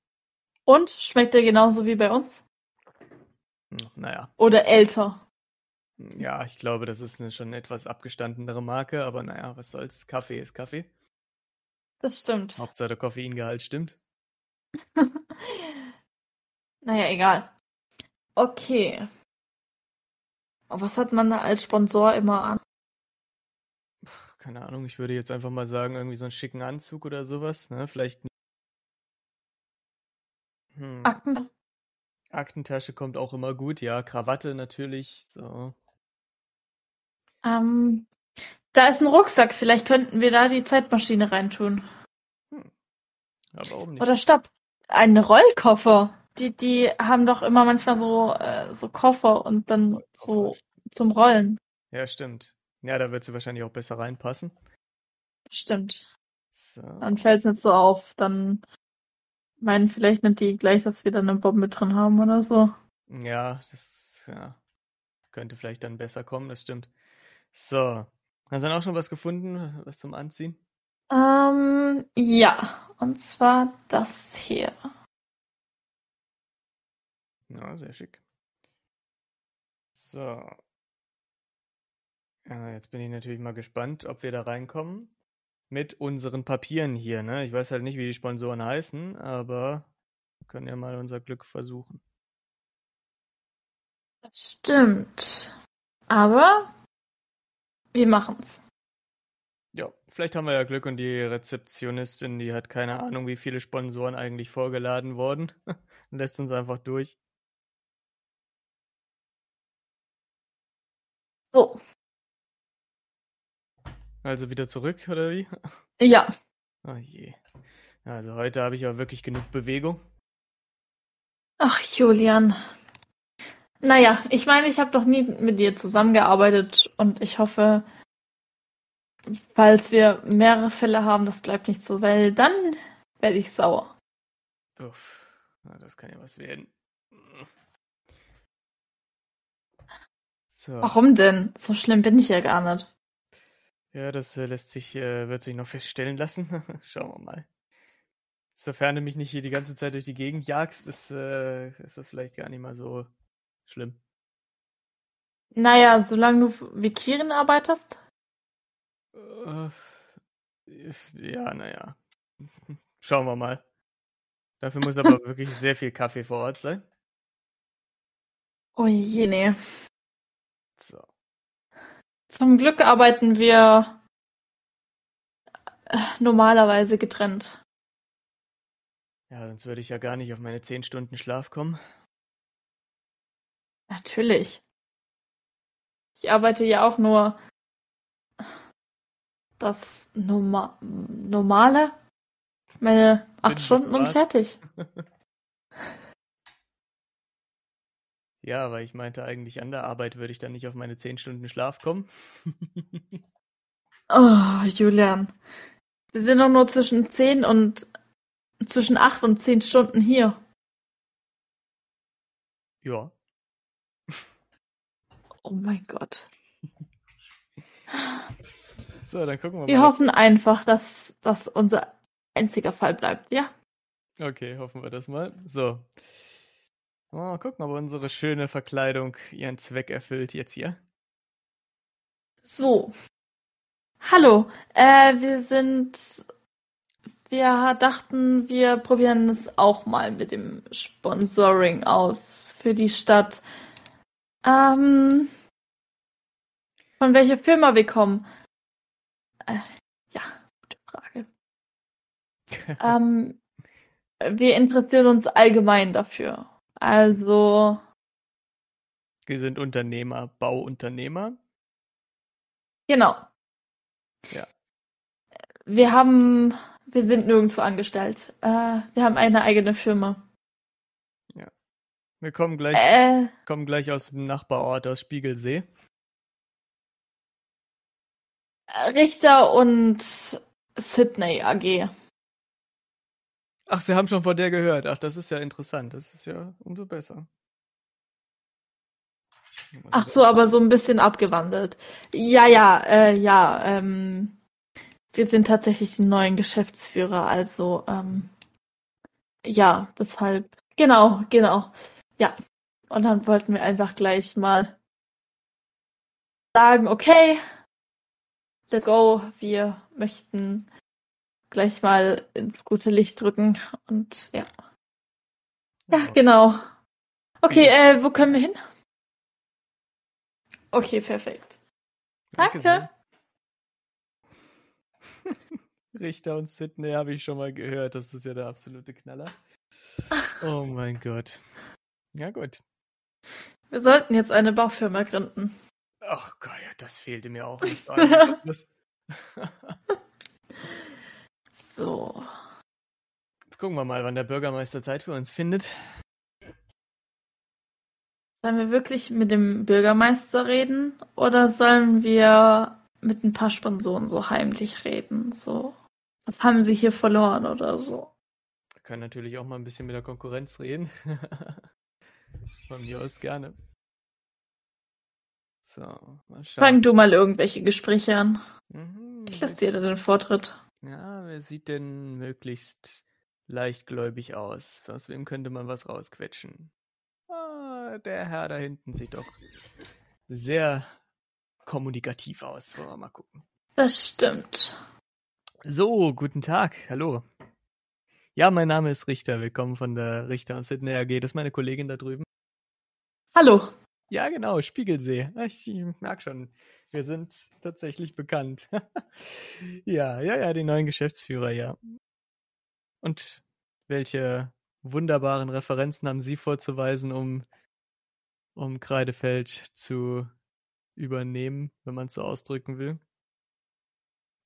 Und schmeckt der genauso wie bei uns? Hm, Naja, Oder älter? Ja, ich glaube, das ist eine schon etwas abgestandenere Marke, aber naja, was soll's. Kaffee ist Kaffee. Das stimmt. Hauptsache der Koffeingehalt stimmt. <laughs> naja, egal. Okay. Was hat man da als Sponsor immer an? Keine Ahnung, ich würde jetzt einfach mal sagen, irgendwie so einen schicken Anzug oder sowas, ne? Vielleicht. Hm. Akten? Aktentasche kommt auch immer gut, ja. Krawatte natürlich, so. Ähm, da ist ein Rucksack. Vielleicht könnten wir da die Zeitmaschine reintun. Ja, warum nicht? Oder stopp. Ein Rollkoffer. Die, die haben doch immer manchmal so, äh, so Koffer und dann so zum Rollen. Ja, stimmt. Ja, da wird sie wahrscheinlich auch besser reinpassen. Stimmt. So. Dann fällt es nicht so auf. Dann meinen vielleicht nicht die gleich, dass wir da eine Bombe drin haben oder so. Ja, das ja, könnte vielleicht dann besser kommen, das stimmt. So. Hast du dann auch schon was gefunden, was zum Anziehen? Ähm, ja. Und zwar das hier. Ja, sehr schick. So. Ja, jetzt bin ich natürlich mal gespannt, ob wir da reinkommen. Mit unseren Papieren hier, ne? Ich weiß halt nicht, wie die Sponsoren heißen, aber wir können ja mal unser Glück versuchen. Stimmt. Aber wir machen's. Ja, vielleicht haben wir ja Glück und die Rezeptionistin, die hat keine Ahnung, wie viele Sponsoren eigentlich vorgeladen wurden und <laughs> lässt uns einfach durch. So. Also wieder zurück, oder wie? <laughs> Ja. Oh je. Also heute habe ich auch wirklich genug Bewegung. Ach, Julian. Naja, ich meine, ich habe doch nie mit dir zusammengearbeitet und ich hoffe, falls wir mehrere Fälle haben, das bleibt nicht so, weil dann werde ich sauer. Uff, na, das kann ja was werden. So. Warum denn? So schlimm bin ich ja gar nicht. Ja, das äh, lässt sich, äh, wird sich noch feststellen lassen. <laughs> Schauen wir mal. Sofern du mich nicht hier die ganze Zeit durch die Gegend jagst, ist, äh, ist das vielleicht gar nicht mal so schlimm. Naja, solange du wie Kirin arbeitest? Äh, ja, naja. Schauen wir mal. Dafür muss aber <laughs> wirklich sehr viel Kaffee vor Ort sein. Oh je, nee. So. Zum Glück arbeiten wir äh, normalerweise getrennt. Ja, sonst würde ich ja gar nicht auf meine 10 Stunden Schlaf kommen. Natürlich. Ich arbeite ja auch nur das Norma normale. Meine acht. Stunden und fertig. <laughs> Ja, aber ich meinte eigentlich an der Arbeit würde ich dann nicht auf meine 10 Stunden Schlaf kommen. <laughs> Oh, Julian. Wir sind doch nur zwischen 10 und zwischen 8 und 10 Stunden hier. ja. Oh mein Gott. So, dann gucken wir Wir mal. hoffen einfach, dass das unser einziger Fall bleibt, ja? Okay, hoffen wir das mal. So. Mal gucken, ob unsere schöne Verkleidung ihren Zweck erfüllt jetzt hier. So. Hallo, äh, wir sind. Wir dachten, wir probieren es auch mal mit dem Sponsoring aus für die Stadt. Ähm, von welcher Firma wir kommen? Äh, ja, gute Frage. <laughs> Ähm, wir interessieren uns allgemein dafür. Also, Wir sind Unternehmer, Bauunternehmer. genau. Ja. Wir haben, Wir sind nirgendwo angestellt. Äh, wir haben eine eigene Firma. Wir kommen gleich, Äh, kommen gleich aus dem Nachbarort, aus Spiegelsee. Richter und Sydney AG. Ach, Sie haben schon von der gehört. Ach, das ist ja interessant. Das ist ja umso besser. Ach so, aber so ein bisschen abgewandelt. Ja, ja, äh, ja, ähm, wir sind tatsächlich die neuen Geschäftsführer, also, ähm, ja, deshalb, genau, genau, ja. Und dann wollten wir einfach gleich mal sagen, okay, let's go, wir möchten gleich mal ins gute Licht drücken und ja. Ja, genau. Okay, äh, wo können wir hin? Okay, perfekt. Danke. <laughs> Richter und Sydney habe ich schon mal gehört. Das ist ja der absolute Knaller. Oh mein Gott. Ja, gut. Wir sollten jetzt eine Baufirma gründen. Ach Gott, ja, das fehlte mir auch nicht. <laughs> Jetzt So. gucken wir mal, wann der Bürgermeister Zeit für uns findet. Sollen wir wirklich mit dem Bürgermeister reden oder sollen wir mit ein paar Sponsoren so heimlich reden? So, was haben sie hier verloren oder so? Wir können natürlich auch mal ein bisschen mit der Konkurrenz reden. <laughs> Von mir aus gerne. So, mal schauen. Fang du mal irgendwelche Gespräche an. Mhm, Ich lasse dir da den Vortritt. Ja, wer sieht denn möglichst leichtgläubig aus? Aus wem könnte man was rausquetschen? Ah, der Herr da hinten sieht doch sehr kommunikativ aus. Wollen wir mal gucken. Das stimmt. So, guten Tag. Hallo. Ja, mein Name ist Richter. Willkommen von der Richter und Sydney AG. Das ist meine Kollegin da drüben. Hallo. Ja, genau, Spiegelsee. Ich merke schon, wir sind tatsächlich bekannt. <laughs> ja, ja, ja, die neuen Geschäftsführer, ja. Und welche wunderbaren Referenzen haben Sie vorzuweisen, um, um Kreidefeld zu übernehmen, wenn man es so ausdrücken will?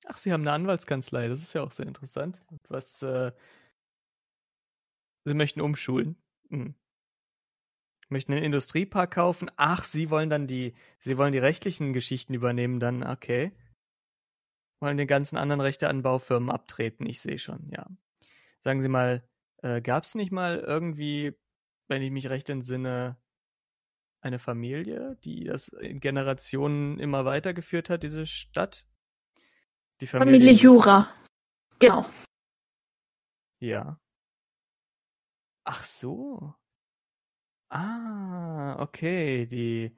Ach, Sie haben eine Anwaltskanzlei, das ist ja auch sehr interessant. Was, äh, Sie möchten umschulen. Hm möchten einen Industriepark kaufen. Ach, Sie wollen dann die, Sie wollen die rechtlichen Geschichten übernehmen, dann okay. Wollen den ganzen anderen Rechte an Baufirmen abtreten, ich sehe schon, ja. Sagen Sie mal, äh, gab es nicht mal irgendwie, wenn ich mich recht entsinne, eine Familie, die das in Generationen immer weitergeführt hat, diese Stadt? Die Familie Jura. Genau. Ja. Ach so. Ah, okay. Die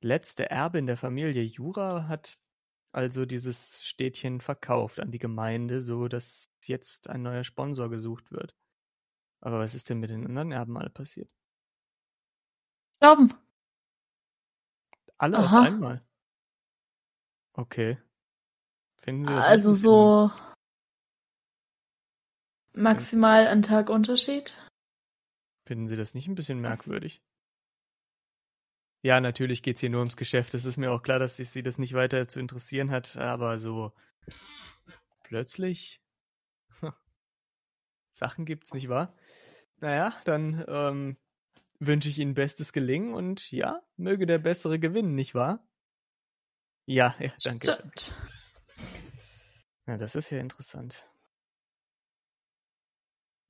letzte Erbin der Familie Jura hat also dieses Städtchen verkauft an die Gemeinde, so dass jetzt ein neuer Sponsor gesucht wird. Aber was ist denn mit den anderen Erben alle passiert? Glauben. Alle auf Aha. einmal. Okay. Finden Sie das Also so maximal ein Tag Unterschied. Finden Sie das nicht ein bisschen merkwürdig? Ja, natürlich geht's hier nur ums Geschäft. Es ist mir auch klar, dass sich Sie das nicht weiter zu interessieren hat, aber so plötzlich Sachen gibt's, nicht wahr? Naja, dann ähm, wünsche ich Ihnen bestes Gelingen und ja, möge der Bessere gewinnen, nicht wahr? Ja, ja, danke. Stimmt. Ja, das ist ja interessant.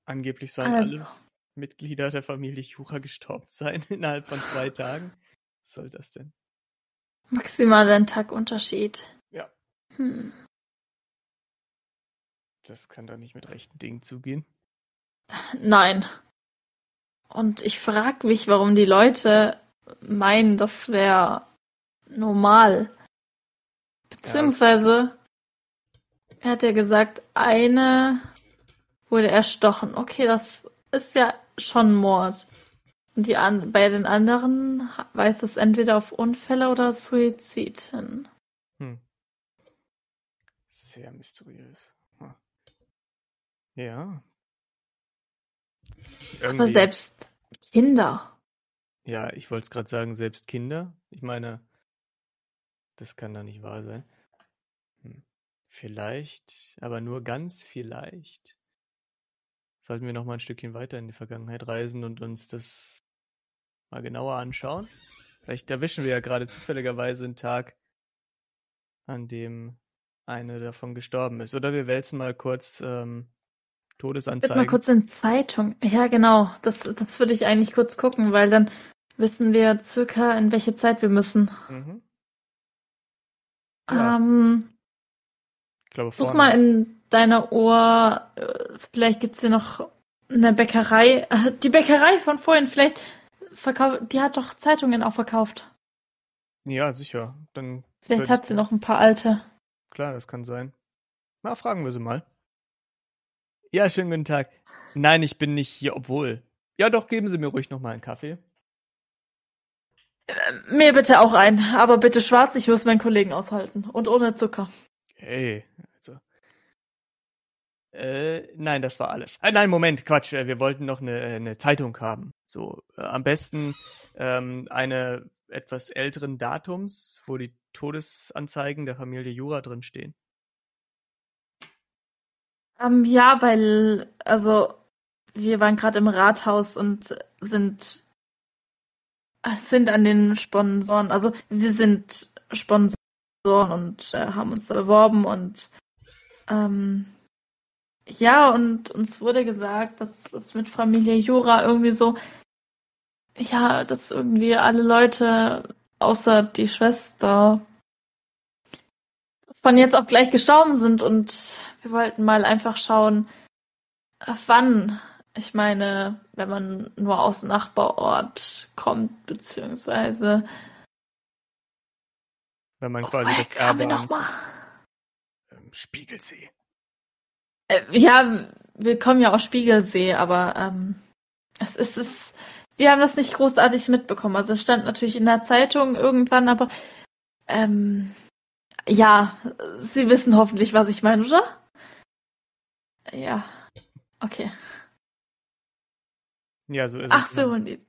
Angeblich sollen Also, alle Mitglieder der Familie Jura gestorben sein <laughs> innerhalb von zwei Tagen. Was soll das denn? maximal ein Tag Unterschied. Ja. Hm. Das kann doch nicht mit rechten Dingen zugehen. Nein. Und ich frage mich, warum die Leute meinen, das wäre normal. Beziehungsweise, er hat ja gesagt, eine wurde erstochen. Okay, das ist ja schon Mord. Und die an bei den anderen weist es entweder auf Unfälle oder Suizid hin. Hm. Sehr mysteriös. Hm. Ja. Aber Irgendwie, selbst Kinder. ja, ich wollte es gerade sagen, selbst Kinder. Ich meine, das kann doch nicht wahr sein. Hm. Vielleicht, aber nur ganz vielleicht, sollten wir noch mal ein Stückchen weiter in die Vergangenheit reisen und uns das mal genauer anschauen. Vielleicht erwischen wir ja gerade zufälligerweise einen Tag, an dem eine davon gestorben ist. Oder wir wälzen mal kurz ähm, Jetzt mal Todesanzeigen. kurz in Zeitung. Ja, genau. Das, das würde ich eigentlich kurz gucken, weil dann wissen wir circa, in welche Zeit wir müssen. Mhm. Ja. Ähm, Ich glaube, such mal in deiner Uhr, äh, vielleicht gibt's hier noch eine Bäckerei. Äh, Die Bäckerei von vorhin, vielleicht verkauft, die hat doch Zeitungen auch verkauft. Ja, sicher. Dann Vielleicht hat sie noch ein paar alte. Klar, das kann sein. Na, fragen wir sie mal. Ja, schönen guten Tag. Nein, ich bin nicht hier, obwohl. Ja, doch, geben Sie mir ruhig noch mal einen Kaffee. Mir bitte auch ein, aber bitte schwarz, ich muss meinen Kollegen aushalten. Und ohne Zucker. Hey. Äh, nein, das war alles. Äh, nein, Moment, Quatsch. äh, Wir wollten noch eine, eine Zeitung haben. So, äh, am besten ähm, eine etwas älteren Datums, wo die Todesanzeigen der Familie Jura drin stehen. Ähm, ja, weil, also, wir waren gerade im Rathaus und sind, äh, sind an den Sponsoren, also wir sind Sponsoren und äh, haben uns da beworben und ähm, ja, und uns wurde gesagt, dass es mit Familie Jura irgendwie so, ja, dass irgendwie alle Leute außer die Schwester von jetzt auf gleich gestorben sind und wir wollten mal einfach schauen, wann. Ich meine, wenn man nur aus dem Nachbarort kommt, beziehungsweise Wenn man quasi Woher das Erbe Spiegelsee. Äh, ja, wir kommen ja aus Spiegelsee, aber ähm, es ist, es wir haben das nicht großartig mitbekommen. Also es stand natürlich in der Zeitung irgendwann, aber ähm, ja, Sie wissen hoffentlich, was ich meine, oder? Ja, okay. Ja, so ist Ach es. so, Man, und die-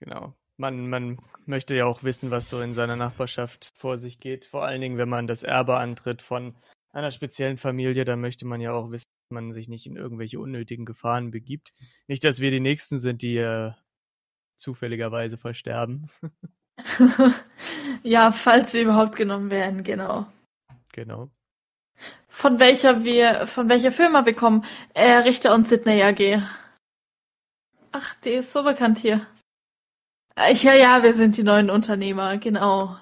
genau. Man, man möchte ja auch wissen, was so in seiner Nachbarschaft vor sich geht. Vor allen Dingen, wenn man das Erbe antritt von einer speziellen Familie, dann möchte man ja auch wissen, dass man sich nicht in irgendwelche unnötigen Gefahren begibt. Nicht, dass wir die Nächsten sind, die äh, zufälligerweise versterben. <laughs> ja, falls wir überhaupt genommen werden, genau. Genau. Von welcher wir, von welcher Firma wir kommen? Äh, Richter und Sydney AG. Ach, die ist so bekannt hier. Äh, Ja, ja, wir sind die neuen Unternehmer, genau.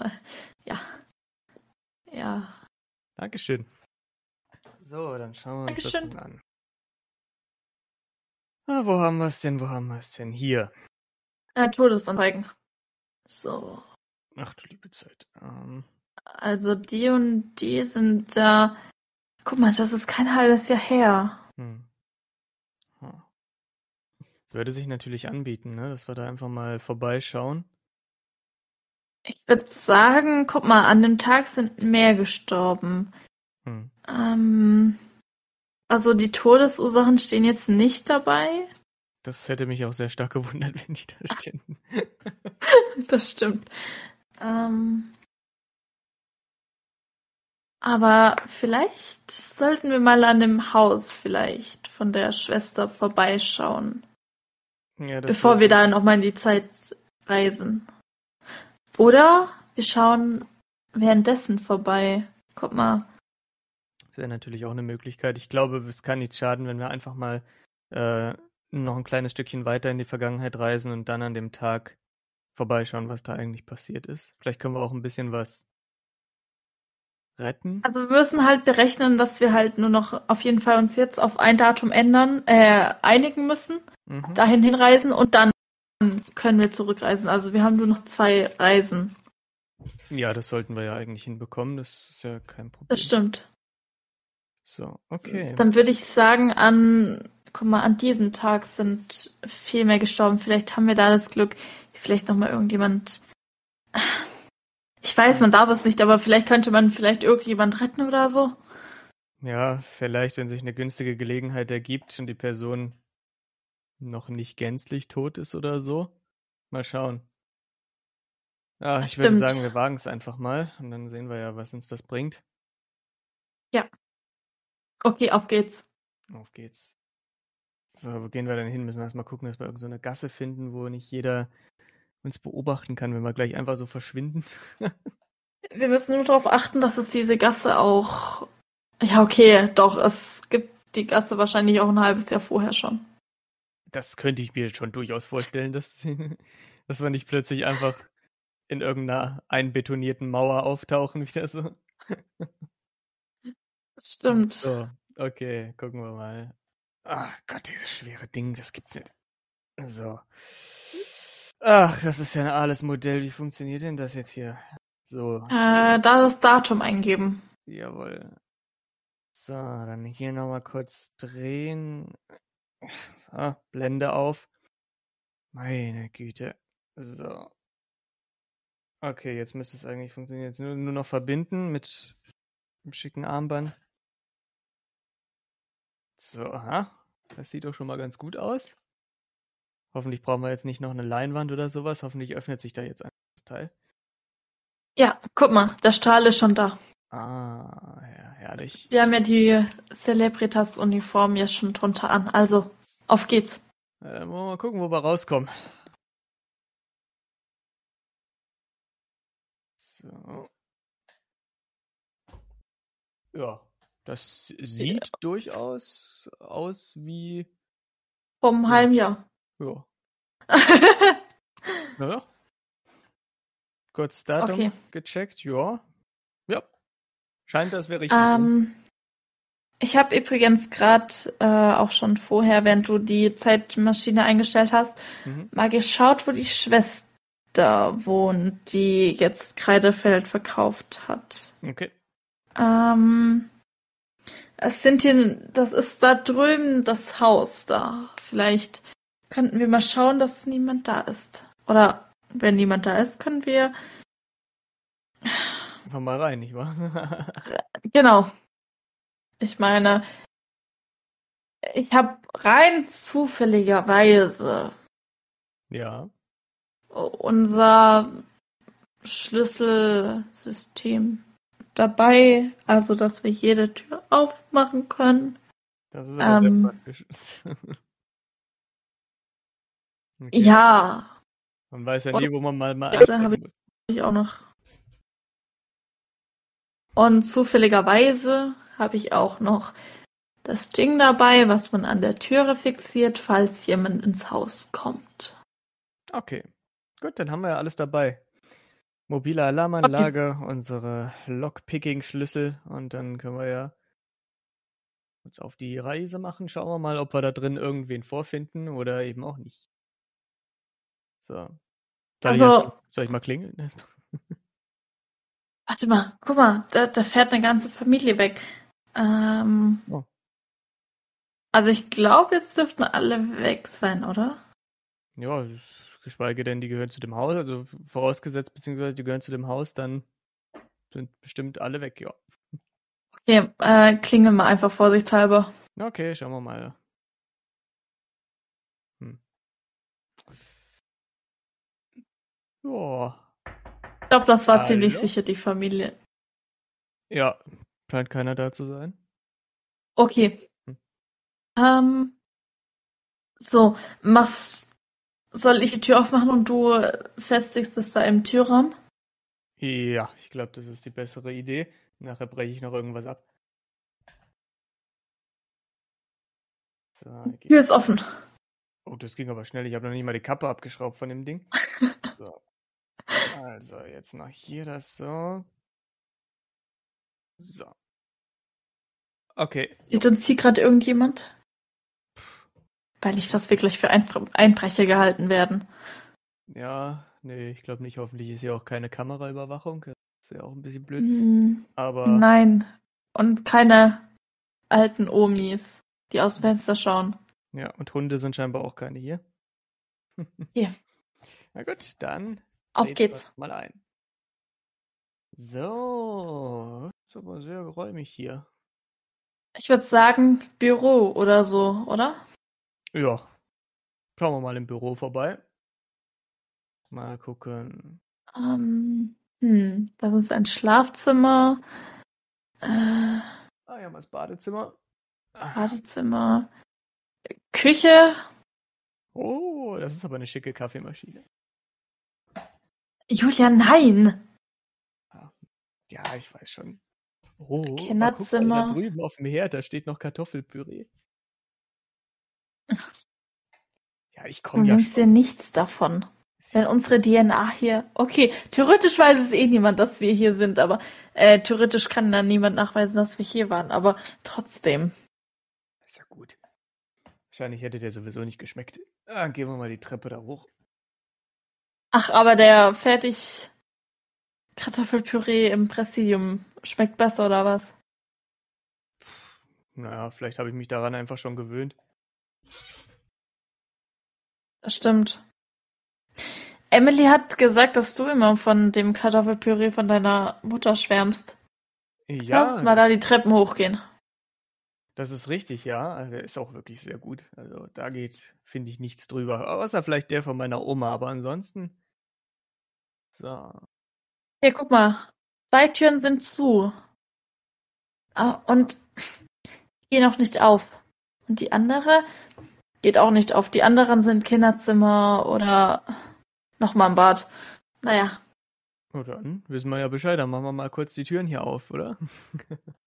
Ja. Ja. Dankeschön. So, dann schauen wir uns Dankeschön. das mal an. Ah, wo haben wir es denn? Wo haben wir es denn? Hier. Äh, Todesanzeigen. So. Ach du liebe Zeit. Ähm, Also die und die sind da. Guck mal, das ist kein halbes Jahr her. hm. Hm. Es würde sich natürlich anbieten, ne, dass wir da einfach mal vorbeischauen. Ich würde sagen, guck mal, an dem Tag sind mehr gestorben. Hm. Ähm, also die Todesursachen stehen jetzt nicht dabei. Das hätte mich auch sehr stark gewundert, <laughs> wenn die da stehen. <laughs> Das stimmt. Ähm, aber vielleicht sollten wir mal an dem Haus vielleicht von der Schwester vorbeischauen, ja, das bevor wir da nochmal in die Zeit reisen. Oder wir schauen währenddessen vorbei. Guck mal. Das wäre natürlich auch eine Möglichkeit. Ich glaube, es kann nichts schaden, wenn wir einfach mal äh, noch ein kleines Stückchen weiter in die Vergangenheit reisen und dann an dem Tag vorbeischauen, was da eigentlich passiert ist. Vielleicht können wir auch ein bisschen was retten. Also wir müssen halt berechnen, dass wir halt nur noch auf jeden Fall uns jetzt auf ein Datum ändern, äh, einigen müssen. Mhm. dahin hinreisen und dann können wir zurückreisen. Also wir haben nur noch zwei Reisen. Ja, das sollten wir ja eigentlich hinbekommen. Das ist ja kein Problem. Das stimmt. So, okay. Dann würde ich sagen, an, guck mal, an diesem Tag sind viel mehr gestorben. Vielleicht haben wir da das Glück, vielleicht nochmal irgendjemand. Ich weiß, man darf es nicht, aber vielleicht könnte man vielleicht irgendjemand retten oder so. Ja, vielleicht, wenn sich eine günstige Gelegenheit ergibt und die Person noch nicht gänzlich tot ist oder so. Mal schauen. Ja, Das ich würde stimmt. sagen, wir wagen es einfach mal und dann sehen wir ja, was uns das bringt. Okay, auf geht's. Auf geht's. So, wo gehen wir denn hin? Müssen wir erstmal gucken, dass wir irgendeine so Gasse finden, wo nicht jeder uns beobachten kann, wenn wir gleich einfach so verschwinden. <laughs> Wir müssen nur darauf achten, dass es diese Gasse auch. Ja, okay, doch, es gibt die Gasse wahrscheinlich auch ein halbes Jahr vorher schon. Das könnte ich mir schon durchaus vorstellen, dass, <laughs> dass wir nicht plötzlich einfach in irgendeiner einbetonierten Mauer auftauchen, wieder so. Stimmt. So, okay, gucken wir mal. Ach Gott, dieses schwere Ding, das gibt's nicht. So. Ach, das ist ja ein alles Modell. Wie funktioniert denn das jetzt hier? So, Äh, da das Datum eingeben. jawohl. So, dann hier nochmal kurz drehen. So, Blende auf. Meine Güte. So. Okay, jetzt müsste es eigentlich funktionieren. Jetzt nur, nur noch verbinden mit dem schicken Armband. So, aha. Das sieht doch schon mal ganz gut aus. Hoffentlich brauchen wir jetzt nicht noch eine Leinwand oder sowas. Hoffentlich öffnet sich da jetzt das Teil. Ja, guck mal, der Strahl ist schon da. Ah, ja, herrlich. Wir haben ja die Celebritas-Uniform jetzt schon drunter an. Also, auf geht's. Äh, wollen wir mal gucken, wo wir rauskommen. So. Ja, das sieht durchaus aus wie. Vom Ja. halben Jahr. Ja. <laughs> Naja. Kurz Datum Okay. gecheckt, ja. Ja. Scheint, das wäre richtig. ähm, ich habe übrigens gerade äh, auch schon vorher, während du die Zeitmaschine eingestellt hast, Mhm. mal geschaut, wo die Schwester wohnt, die jetzt Kreidefeld verkauft hat. Okay. Ähm, es sind hier, das ist da drüben das Haus da. Vielleicht könnten wir mal schauen, dass niemand da ist. Oder wenn niemand da ist, können wir, Einfach mal rein, nicht wahr? <laughs> genau. Ich meine, ich habe rein zufälligerweise ja. unser Schlüsselsystem dabei, also dass wir jede Tür aufmachen können. Das ist aber Ähm, sehr praktisch. <laughs> Okay. Ja, Man weiß ja nie, wo man mal, mal Ja, da habe ich auch noch. Und zufälligerweise habe ich auch noch das Ding dabei, was man an der Türe fixiert, falls jemand ins Haus kommt. Okay. Gut, dann haben wir ja alles dabei. Mobile Alarmanlage, unsere Lockpicking-Schlüssel und dann können wir ja uns auf die Reise machen. Schauen wir mal, ob wir da drin irgendwen vorfinden oder eben auch nicht. So. Soll, ich, Also- erst mal, soll ich mal klingeln? <laughs> Warte mal, guck mal, da, da fährt eine ganze Familie weg. Ähm, Oh. Also ich glaube, jetzt dürften alle weg sein, oder? Ja, geschweige denn, die gehören zu dem Haus. Also vorausgesetzt, beziehungsweise die gehören zu dem Haus, dann sind bestimmt alle weg, ja. Okay, äh, klingeln wir einfach vorsichtshalber. Okay, schauen wir mal. Hm. Ja. Ich glaube, das war Hallo? ziemlich sicher die Familie. Ja, scheint keiner da zu sein. Okay. Hm. Ähm, so, machst, soll ich die Tür aufmachen und du festigst es da im Türraum? Ja, ich glaube, das ist die bessere Idee. Nachher breche ich noch irgendwas ab. So, geht- Tür ist offen. Oh, das ging aber schnell. Ich habe noch nicht mal die Kappe abgeschraubt von dem Ding. <laughs> So. Also, jetzt noch hier das so. So. Okay. Sieht uns hier gerade irgendjemand? Weil nicht, dass wir gleich für Einbre Einbrecher gehalten werden. Ja, nee, ich glaube nicht. Hoffentlich ist hier auch keine Kameraüberwachung. Das ist ja auch ein bisschen blöd. Hm, Aber nein. Und keine alten Omis, die aus dem Fenster schauen. ja, und Hunde sind scheinbar auch keine hier. <laughs> Hier. Na gut, dann Auf geht's. mal ein. So, ist aber sehr geräumig hier. Ich würde sagen, Büro oder so, oder? Ja. Schauen wir mal im Büro vorbei. Mal gucken. Ähm, hm, das ist ein Schlafzimmer. Äh, hier mal das Badezimmer. Badezimmer. Küche. Oh, das ist aber eine schicke Kaffeemaschine. Julia, nein. Ja, ich weiß schon. Oh, Kinderzimmer. guck da drüben auf dem Herd, da steht noch Kartoffelpüree. Ja, ich Du komme ja nimmst dir nichts davon. Wenn unsere DNA hier. Okay, theoretisch weiß es eh niemand, dass wir hier sind, aber äh, theoretisch kann dann niemand nachweisen, dass wir hier waren, aber trotzdem. Ist ja gut. Wahrscheinlich hätte der sowieso nicht geschmeckt. Ah, gehen wir mal die Treppe da hoch. Ach, aber der fertig Kartoffelpüree im Präsidium schmeckt besser oder was? Naja, vielleicht habe ich mich daran einfach schon gewöhnt. Das stimmt. Emily hat gesagt, dass du immer von dem Kartoffelpüree von deiner Mutter schwärmst. Lass mal Ja, da die Treppen hochgehen. das ist richtig, ja. Also, Der ist auch wirklich sehr gut. Also da geht, finde ich, nichts drüber. Außer vielleicht der von meiner Oma, aber ansonsten. So. Hier, guck mal. Zwei Türen sind zu. Ah, und gehen noch nicht auf. Und die andere geht auch nicht auf. Die anderen sind Kinderzimmer oder nochmal im Bad. Naja, Oh, dann wissen wir ja Bescheid. Dann machen wir mal kurz die Türen hier auf, oder? <laughs>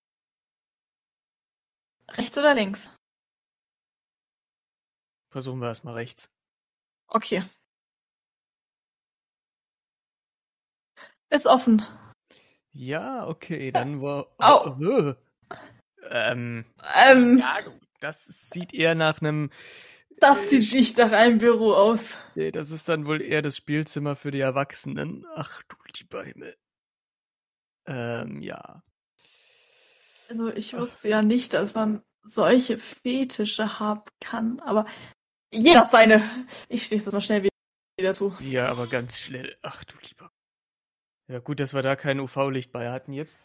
rechts oder links? Versuchen wir erstmal rechts. Okay. Ist offen. Ja, okay, dann war. Au. Oh, ähm, Ähm, ja, gut, das sieht eher nach einem. das sieht nicht nach einem Büro aus. Nee, das ist dann wohl eher das Spielzimmer für die Erwachsenen. Ach du lieber Himmel. Ähm, ja. Also ich wusste ja nicht, dass man solche Fetische haben kann, aber jeder seine. Ich schließe noch schnell wieder zu. Ja, aber ganz schnell. Ach du lieber. Ja, gut, dass wir da kein UV-Licht bei hatten jetzt.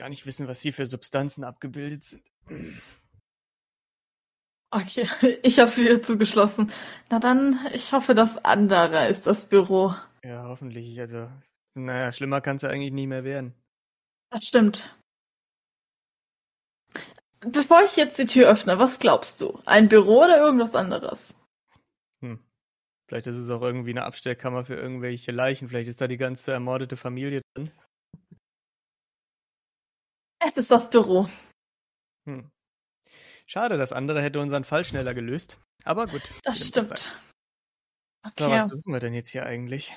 Gar nicht wissen, was hier für Substanzen abgebildet sind. Okay, <laughs> ich habe wieder zugeschlossen. Na dann, ich hoffe, das andere ist das Büro. Ja, hoffentlich. Also, naja, schlimmer kann es ja eigentlich nie mehr werden. Das stimmt. Bevor ich jetzt die Tür öffne, was glaubst du? Ein Büro oder irgendwas anderes? Hm. Vielleicht ist es auch irgendwie eine Abstellkammer für irgendwelche Leichen. Vielleicht ist da die ganze ermordete Familie drin. Es ist das Büro. Hm. Schade, das andere hätte unseren Fall schneller gelöst. Aber gut. Das stimmt. sei. So, Okay. was suchen wir denn jetzt hier eigentlich?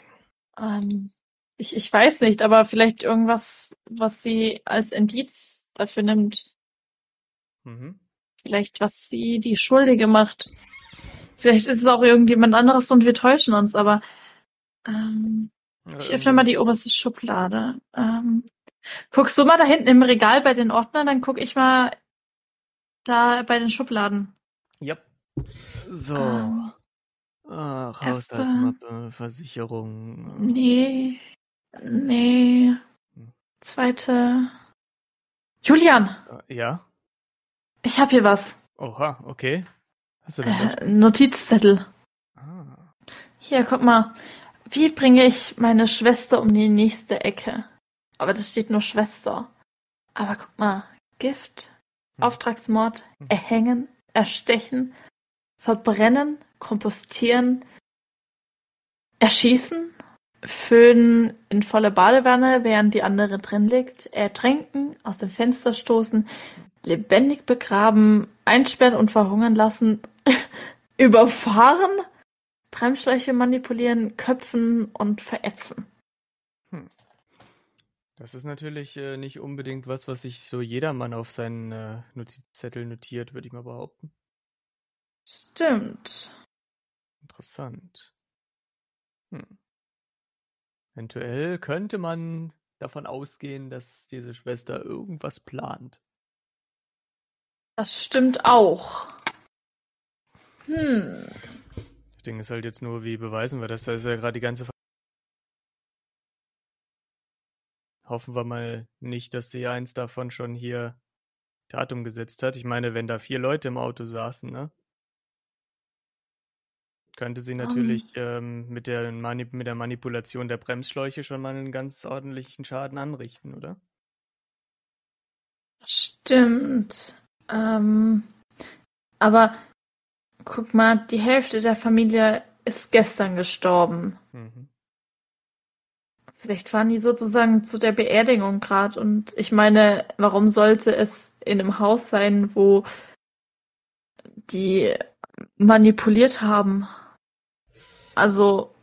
Ähm, ich, ich weiß nicht, aber vielleicht irgendwas, was sie als Indiz dafür nimmt. Mhm. Vielleicht, was sie die Schuldige macht. Vielleicht ist es auch irgendjemand anderes und wir täuschen uns, aber ähm, ich öffne mal die oberste Schublade. Ähm, guckst du mal da hinten im Regal bei den Ordnern, dann guck ich mal da bei den Schubladen. Ja. So. Ähm, Ach, erste- Haushaltsmappe, Versicherung. nee, nee. Hm. Zweite. Julian, Äh, Ja? ich hab hier was. Oha, okay. Hast du denn? Äh, Notizzettel. Ah. Hier, guck mal. Wie bringe ich meine Schwester um die nächste Ecke? Aber da steht nur Schwester. Aber guck mal. Gift, Hm. Auftragsmord, Hm. erhängen, erstechen, verbrennen, kompostieren, erschießen, föhnen in volle Badewanne, während die andere drin liegt, ertränken, aus dem Fenster stoßen, lebendig begraben, einsperren und verhungern lassen, <laughs> überfahren, Bremsschläuche manipulieren, köpfen und verätzen. Das ist natürlich äh, nicht unbedingt was, was sich so jedermann auf seinen äh, Notizzettel notiert, würde ich mal behaupten. Stimmt. Interessant. Hm. Eventuell könnte man davon ausgehen, dass diese Schwester irgendwas plant. Das stimmt auch. Hm. Das Ding ist halt jetzt nur, wie beweisen wir das? Da ist ja gerade die ganze. Hoffen wir mal nicht, dass sie eins davon schon hier Tat umgesetzt hat. Ich meine, wenn da vier Leute im Auto saßen, ne? Könnte sie natürlich ähm, mit, der Mani mit der Manipulation der Bremsschläuche schon mal einen ganz ordentlichen Schaden anrichten, oder? Stimmt. Ähm, aber guck mal, die Hälfte der Familie ist gestern gestorben. Mhm. Vielleicht waren die sozusagen zu der Beerdigung gerade. Und ich meine, warum sollte es in einem Haus sein, wo die manipuliert haben? Also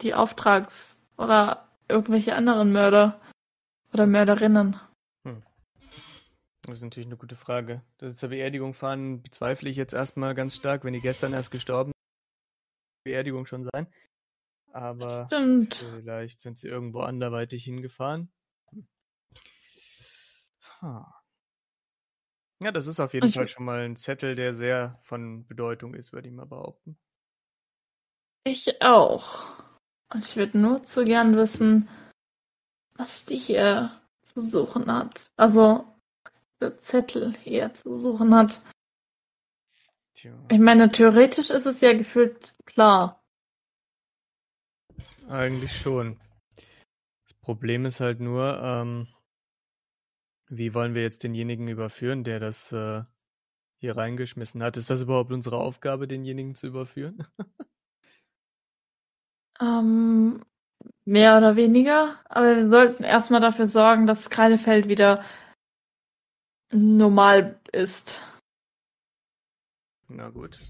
die Auftrags- oder irgendwelche anderen Mörder oder Mörderinnen. Das ist natürlich eine gute Frage. Dass sie zur Beerdigung fahren, bezweifle ich jetzt erstmal ganz stark, wenn die gestern erst gestorben sind. Beerdigung schon sein. Aber Stimmt. vielleicht sind sie irgendwo anderweitig hingefahren. Ha. Ja, das ist auf jeden Ich- Fall schon mal ein Zettel, der sehr von Bedeutung ist, würde ich mal behaupten. Ich auch. Und ich würde nur zu gern wissen, was die hier zu suchen hat. Also, was der Zettel hier zu suchen hat. Tja, Ich meine, theoretisch ist es ja gefühlt klar. Eigentlich schon. Das Problem ist halt nur, ähm, wie wollen wir jetzt denjenigen überführen, der das äh, hier reingeschmissen hat? Ist das überhaupt unsere Aufgabe, denjenigen zu überführen? <laughs> Ähm, mehr oder weniger. Aber wir sollten erstmal dafür sorgen, dass Kreidefeld wieder normal ist. Na gut.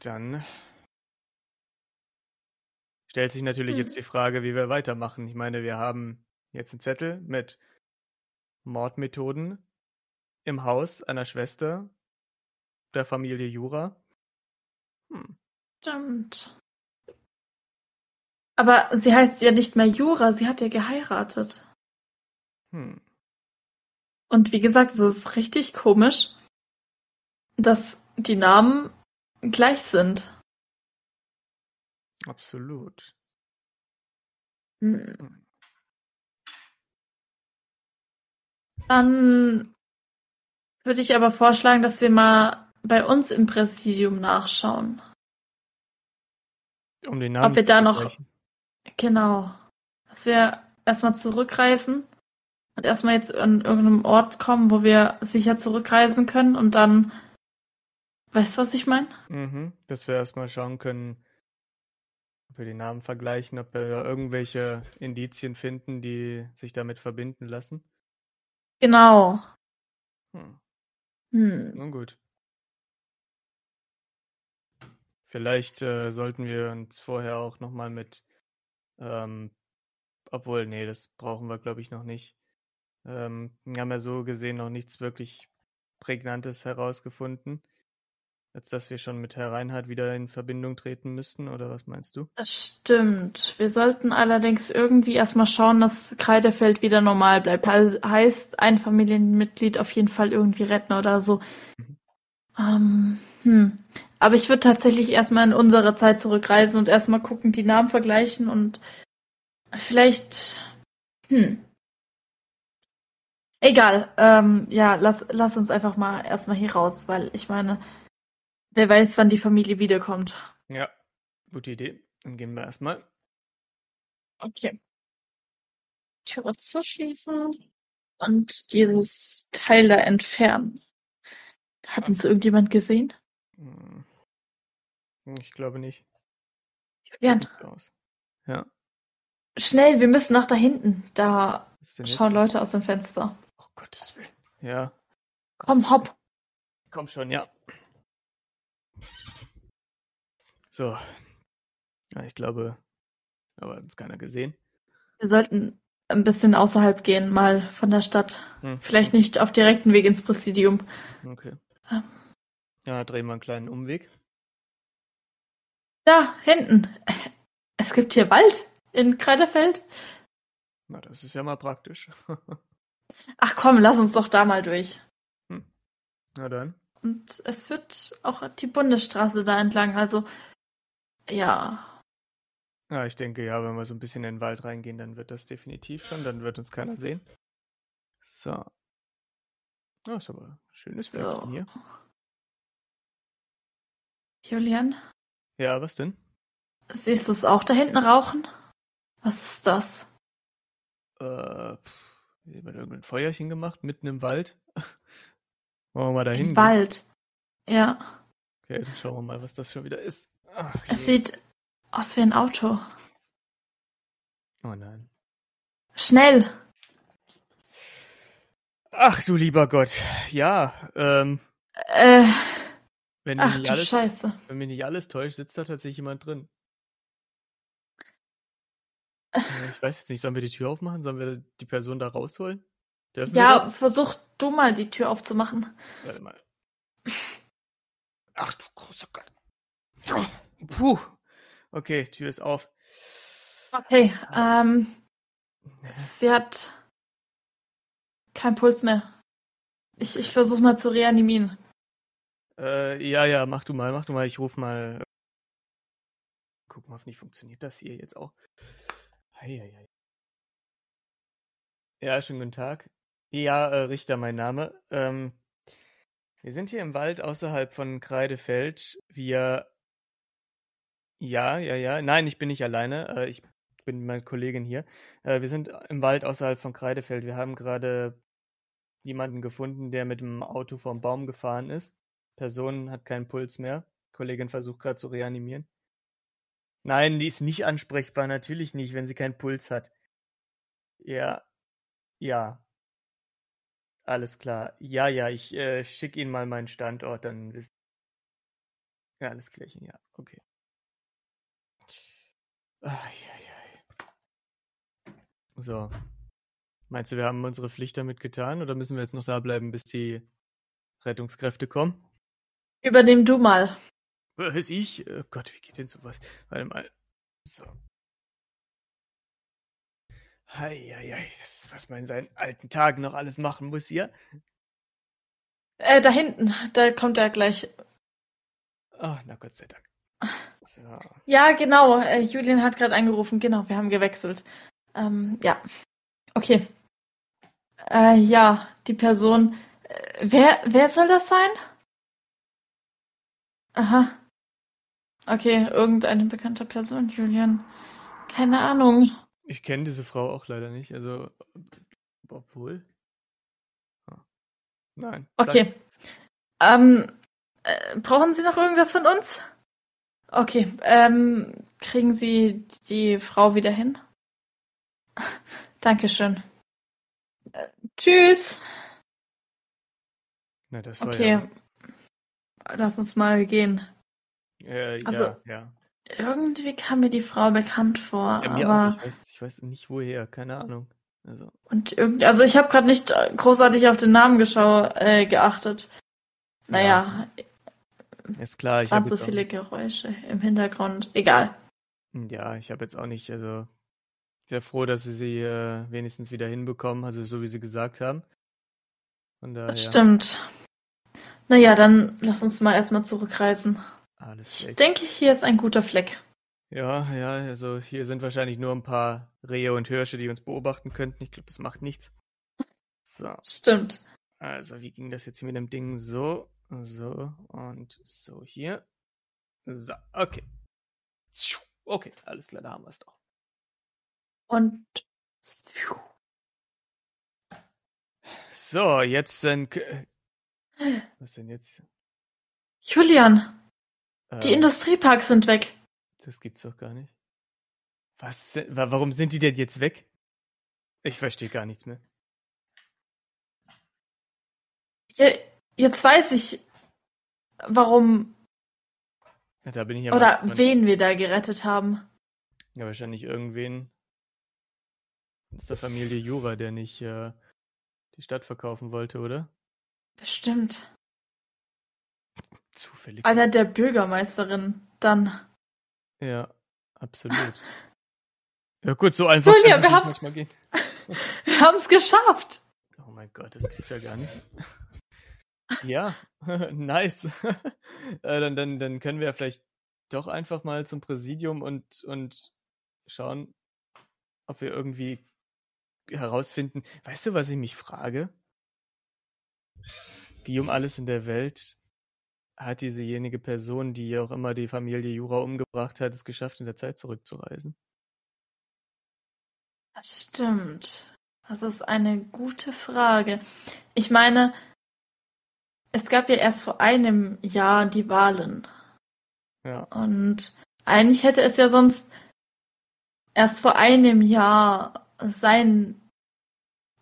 Dann stellt sich natürlich Hm. jetzt die Frage, wie wir weitermachen. Ich meine, wir haben jetzt einen Zettel mit Mordmethoden im Haus einer Schwester der Familie Jura. Hm. Stimmt. Aber sie heißt ja nicht mehr Jura, sie hat ja geheiratet. Hm. Und wie gesagt, es ist richtig komisch, dass die Namen gleich sind. Absolut. Hm. Dann würde ich aber vorschlagen, dass wir mal bei uns im Präsidium nachschauen. Um den Namen wir zu da noch-. Genau. Dass wir erstmal zurückreisen und erstmal jetzt an irgendeinem Ort kommen, wo wir sicher zurückreisen können und dann. Weißt du, was ich meine? Mhm, dass wir erstmal schauen können, ob wir die Namen vergleichen, ob wir da irgendwelche Indizien finden, die sich damit verbinden lassen. Genau. Hm. Hm. Nun gut. Vielleicht äh, sollten wir uns vorher auch nochmal mit, ähm, obwohl, nee, das brauchen wir, glaube ich, noch nicht. Ähm, wir haben ja so gesehen noch nichts wirklich Prägnantes herausgefunden, als dass wir schon mit Herr Reinhardt wieder in Verbindung treten müssten, oder was meinst du? Das stimmt. Wir sollten allerdings irgendwie erstmal schauen, dass Kreidefeld wieder normal bleibt. He- heißt, ein Familienmitglied auf jeden Fall irgendwie retten oder so. Mhm. Ähm, hm. Aber ich würde tatsächlich erstmal in unsere Zeit zurückreisen und erstmal gucken, die Namen vergleichen und vielleicht. Hm. Egal. Ähm, ja, lass, lass uns einfach mal erstmal hier raus, weil ich meine, wer weiß, wann die Familie wiederkommt. Ja, gute Idee. Dann gehen wir erstmal. Okay. Türe zuschließen und dieses Teil da entfernen. Hat uns irgendjemand gesehen? Hm. Ich glaube nicht. Julian. Ja. schnell, wir müssen nach da hinten. Da denn jetzt? schauen Leute aus dem Fenster. Oh Gottes Willen. Ja, Komm, hopp. komm schon, ja. So. Ja, ich glaube, aber hat uns keiner gesehen. Wir sollten ein bisschen außerhalb gehen, mal von der Stadt. Hm. Vielleicht nicht auf direkten Weg ins Präsidium. Okay. Ah. Ja, drehen wir einen kleinen Umweg. Da, hinten. Es gibt hier Wald in Kreidefeld. Na, das ist ja mal praktisch. <laughs> Ach komm, lass uns doch da mal durch. Na dann. Und es führt auch die Bundesstraße da entlang. Also, ja. Ja, ich denke, ja, wenn wir so ein bisschen in den Wald reingehen, dann wird das definitiv schon. Dann wird uns keiner sehen. So. Ja, ist aber ein schönes Wölkchen So. hier. Julian, Ja, was denn? siehst du es auch da hinten rauchen? Was ist das? Äh, pff, Jemand irgendein Feuerchen gemacht, mitten im Wald? <laughs> Wollen wir mal dahin Im? Wald. Ja. Okay, dann schauen wir mal, was das schon wieder ist. Ach, Es sieht aus wie ein Auto. Oh nein. Schnell. Ach du lieber Gott. Ja, ähm, Äh, wenn ach nicht du alles, Scheiße. wenn mich nicht alles täuscht, sitzt da tatsächlich jemand drin. Äh, Ich weiß jetzt nicht, sollen wir die Tür aufmachen? Sollen wir die Person da rausholen? Dürfen Ja, versuch du mal die Tür aufzumachen. Warte mal. Ach du großer Gott. Puh. Okay, Tür ist auf. Okay, ähm, sie hat keinen Puls mehr. Ich, ich versuche mal zu reanimieren. Äh, ja, ja, mach du mal, mach du mal. Ich ruf mal. Guck mal, hoffentlich funktioniert das hier jetzt auch. Heieiei. Ja, schönen guten Tag. Ja, äh, Richter, mein Name. Ähm, wir sind hier im Wald außerhalb von Kreidefeld. Wir. Ja, ja, ja. Nein, ich bin nicht alleine. Äh, ich bin mit meiner Kollegin hier. Äh, wir sind im Wald außerhalb von Kreidefeld. Wir haben gerade jemanden gefunden, der mit dem Auto vom Baum gefahren ist. Person hat keinen Puls mehr. Kollegin versucht gerade zu reanimieren. Nein, die ist nicht ansprechbar, natürlich nicht, wenn sie keinen Puls hat. Ja, ja. Alles klar. Ja, ja, ich äh, schicke Ihnen mal meinen Standort, dann wisst Ja, alles klärchen, ja, okay. So. Meinst du, wir haben unsere Pflicht damit getan oder müssen wir jetzt noch da bleiben, bis die Rettungskräfte kommen? Übernehm du mal. Was ich? Oh Gott, wie geht denn sowas? Warte mal. So. Heieiei, das, was man in seinen alten Tagen noch alles machen muss hier. Äh, da hinten, da kommt er gleich. Oh, na Gott sei Dank. Ja, genau. Äh, Julian hat gerade angerufen. Genau, wir haben gewechselt. Ähm, ja. Okay. Äh, ja, die Person. Äh, wer, wer soll das sein? Aha. Okay, irgendeine bekannte Person, Julian. Keine Ahnung. Ich kenne diese Frau auch leider nicht, also obwohl. Ah. Nein. Okay. Ähm, äh, brauchen Sie noch irgendwas von uns? Okay, ähm, kriegen Sie die Frau wieder hin? <laughs> Dankeschön. Äh, tschüss. Na, das war Okay. ja. Lass uns mal gehen. Äh, Also, ja, ja. Irgendwie kam mir die Frau bekannt vor, ja aber Ich weiß, ich weiß nicht woher, keine Ahnung. Also, und irgendwie, also ich habe gerade nicht äh, großartig auf den Namen geschau äh, geachtet. Naja, ist klar, es waren so viele Geräusche im Hintergrund. Egal. ja, ich habe jetzt auch nicht, also sehr froh, dass sie sie äh, wenigstens wieder hinbekommen, also so wie sie gesagt haben. Von daher, Das stimmt. Naja, dann lass uns mal erstmal zurückreisen. alles Ich weg. denke, hier ist ein guter Fleck. Ja, ja, also hier sind wahrscheinlich nur ein paar Rehe und Hirsche, die uns beobachten könnten. Ich glaube, das macht nichts. So, Stimmt. also wie ging das jetzt hier mit dem Ding? So, so und so hier. So, okay. Okay, alles klar, da haben wir es doch. Und So, jetzt sind. <gasps> Was denn jetzt? Julian, die Ähm, Industrieparks sind weg. Das gibt's doch gar nicht. Was? Warum sind die denn jetzt weg? Ich verstehe gar nichts mehr. Je- Jetzt weiß ich, warum Ja, da bin ich ja oder mal- wen wir da gerettet haben. Ja, wahrscheinlich irgendwen aus der Familie Jura, der nicht äh, die Stadt verkaufen wollte, oder? Bestimmt. Zufällig. Einer der Bürgermeisterin. Dann. Ja, absolut. ja gut, so einfach Julia, manchmal. Wir haben es <laughs> geschafft. Oh mein Gott, das gibt's ja gar nicht. Ja, <laughs> nice. <laughs> äh, dann, dann, dann können wir ja vielleicht doch einfach mal zum Präsidium und, und schauen, ob wir irgendwie herausfinden. Weißt du, was ich mich frage? Wie um alles in der Welt hat diesejenige Person, die auch immer die Familie Jura umgebracht hat, es geschafft, in der Zeit zurückzureisen? Das stimmt. Das ist eine gute Frage. Ich meine, es gab ja erst vor einem Jahr die Wahlen. Ja. Und eigentlich hätte es ja sonst erst vor einem Jahr sein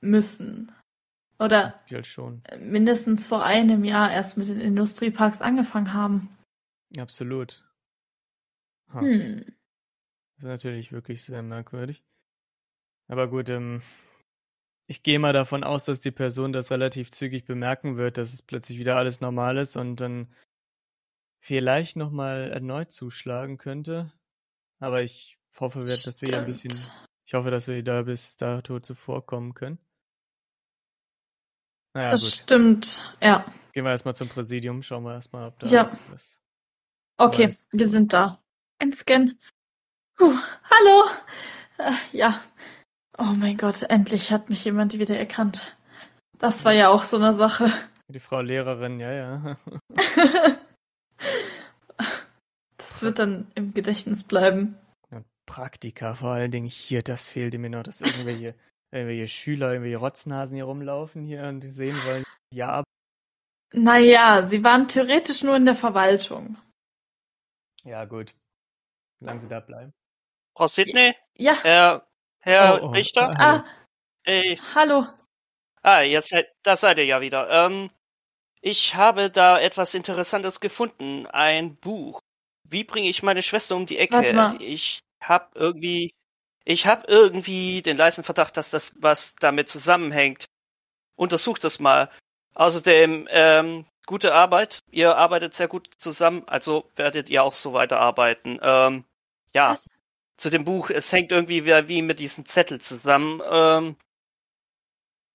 müssen. Oder Ja, schon. mindestens vor einem Jahr erst mit den Industrieparks angefangen haben. Absolut. Ha. Hm. Das ist natürlich wirklich sehr merkwürdig. Aber gut, ähm, ich gehe mal davon aus, dass die Person das relativ zügig bemerken wird, dass es plötzlich wieder alles normal ist und dann vielleicht nochmal erneut zuschlagen könnte. Aber ich hoffe, dass wir ein bisschen, ich hoffe, dass wir da bis dato zuvorkommen können. Naja, Das gut. stimmt, ja. Gehen wir erstmal zum Präsidium, schauen wir erstmal, ob da Ja. was. Okay, Weiß. wir sind da. Ein Scan. Puh, hallo. Äh, ja. Oh mein Gott, endlich hat mich jemand wieder erkannt. Das war ja auch so eine Sache. Die Frau Lehrerin, ja, ja. <laughs> Das wird dann im Gedächtnis bleiben. Praktika vor allen Dingen hier, das fehlte mir noch, dass irgendwelche, <laughs> irgendwelche Schüler, irgendwelche Rotznasen hier rumlaufen hier und die sehen wollen, ja, aber Naja, sie waren theoretisch nur in der Verwaltung. ja gut. Solange sie da bleiben. Frau Sidney, Ja, Herr, Herr Oh, oh, Richter, hallo. ah, ey, hallo. ah, jetzt, seid- da seid ihr ja wieder. Ähm, ich habe da etwas Interessantes gefunden, ein Buch. Wie bringe ich meine Schwester um die Ecke? Warte mal. Ich hab irgendwie, ich hab irgendwie den leisen Verdacht, dass das was damit zusammenhängt. Untersucht das mal. Außerdem, ähm, gute Arbeit. Ihr arbeitet sehr gut zusammen, also werdet ihr auch so weiterarbeiten. Ähm, ja. Was? Zu dem Buch, es hängt irgendwie wie, wie mit diesem Zettel zusammen. Ähm,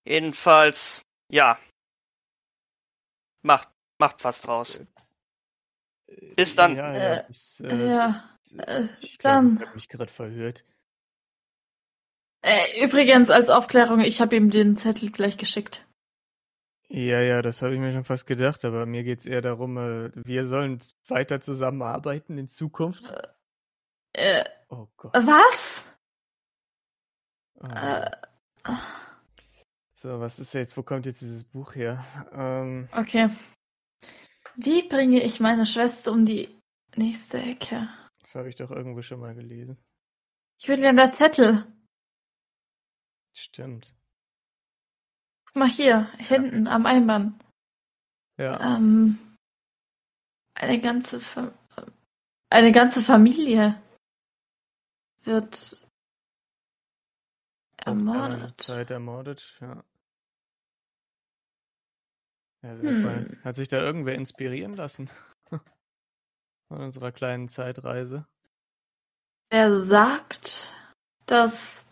jedenfalls, ja. Macht, macht was draus. Bis dann. Ja, ja, Äh, bis, äh, Ja, äh, ich glaube, dann. ich habe mich gerade verhört. Äh, übrigens, als Aufklärung, ich habe ihm den Zettel gleich geschickt. Ja, ja, das habe ich mir schon fast gedacht, aber mir geht's eher darum, äh, wir sollen weiter zusammenarbeiten in Zukunft. Äh, Oh Gott. was? Oh. Äh, So, was ist jetzt, wo kommt jetzt dieses Buch her? Ähm, okay. Wie bringe ich meine Schwester um die nächste Ecke? das habe ich doch irgendwo schon mal gelesen. Julian, der Zettel. Stimmt. Guck mal hier, hinten am Einband. Ja. Ähm, eine ganze Fa eine ganze Familie wird einmal eine ermordet. Zeit ermordet, ja. Ja, Hm. mal, hat sich da irgendwer inspirieren lassen? <laughs> Von unserer kleinen Zeitreise. Er sagt, dass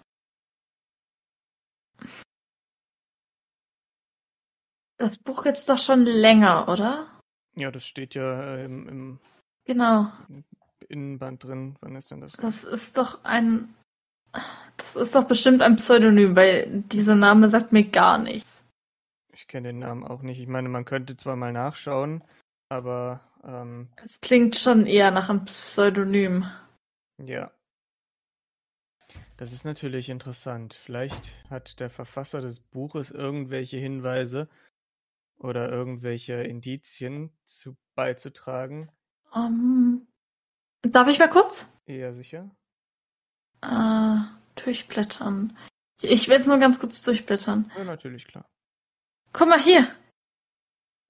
das Buch gibt's doch schon länger, oder? Ja, das steht ja äh, im, im Genau. Innenband drin. Wann ist denn das? Das ist doch ein. Das ist doch bestimmt ein Pseudonym, weil dieser Name sagt mir gar nichts. Ich kenne den Namen auch nicht. Ich meine, man könnte zwar mal nachschauen, aber ähm, Es klingt schon eher nach einem Pseudonym. ja. Das ist natürlich interessant. Vielleicht hat der Verfasser des Buches irgendwelche Hinweise oder irgendwelche Indizien zu beizutragen. Ähm, darf ich mal kurz? Eher sicher. Äh, durchblättern. Ich will es nur ganz kurz durchblättern. Ja, natürlich, klar. Guck mal hier.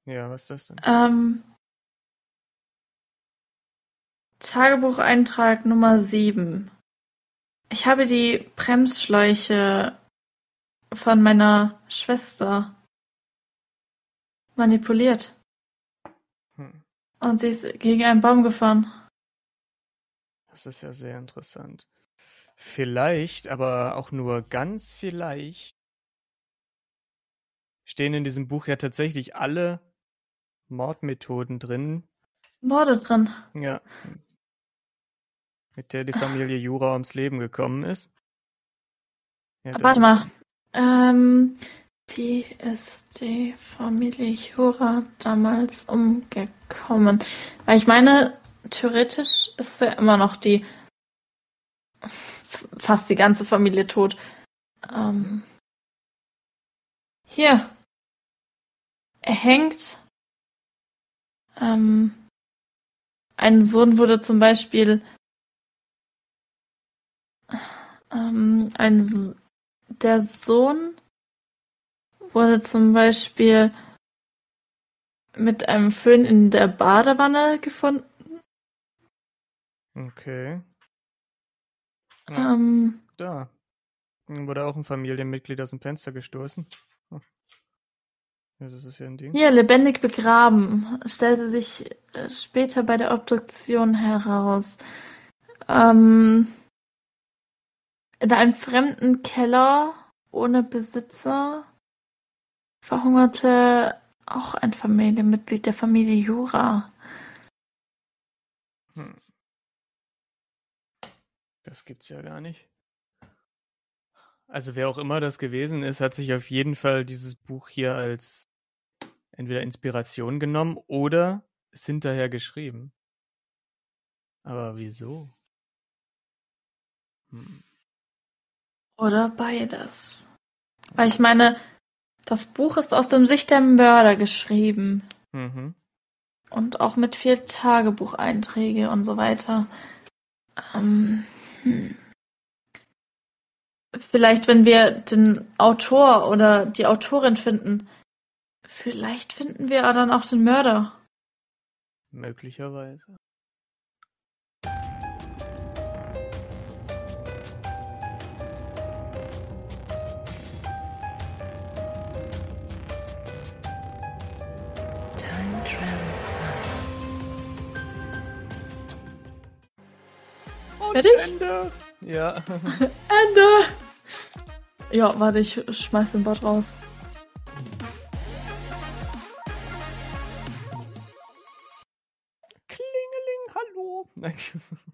Ja, was ist das denn? Ähm, Tagebucheintrag Nummer 7. Ich habe die Bremsschläuche von meiner Schwester manipuliert Hm. und sie ist gegen einen Baum gefahren. Das ist ja sehr interessant. Vielleicht, aber auch nur ganz vielleicht, stehen in diesem Buch ja tatsächlich alle Mordmethoden drin, Morde drin. ja, mit der die Familie Jura ums Leben gekommen ist. Ja, Warte mal. Ähm, wie ist die Familie Jura damals umgekommen? Weil ich meine, theoretisch ist ja immer noch die fast die ganze Familie tot. Ähm, Hier. Er hängt. Ähm, ein Sohn wurde zum Beispiel. Ähm, ein, S- der Sohn wurde zum Beispiel mit einem Föhn in der Badewanne gefunden. Okay. Ja, Ähm, da. Wurde auch ein Familienmitglied aus dem Fenster gestoßen. Hm. Ja, das ist ja ein Ding. hier lebendig begraben, stellte sich äh, später bei der Obduktion heraus. Ähm, in einem fremden Keller ohne Besitzer verhungerte auch ein Familienmitglied der Familie Jura. Hm. Das gibt's ja gar nicht. Also wer auch immer das gewesen ist, hat sich auf jeden Fall dieses Buch hier als entweder Inspiration genommen oder es hinterher geschrieben. Aber wieso? Hm. Oder beides. Weil ich meine, das Buch ist aus der Sicht der Mörder geschrieben. Mhm. Und auch mit viel Tagebucheinträge und so weiter. Ähm, hm. Vielleicht, wenn wir den Autor oder die Autorin finden, vielleicht finden wir dann auch den Mörder. Möglicherweise. Time Travel Fertig? Ende. Ja. <laughs> Ende! Ja, warte, ich schmeiß den Bot raus. Klingeling, hallo. <laughs>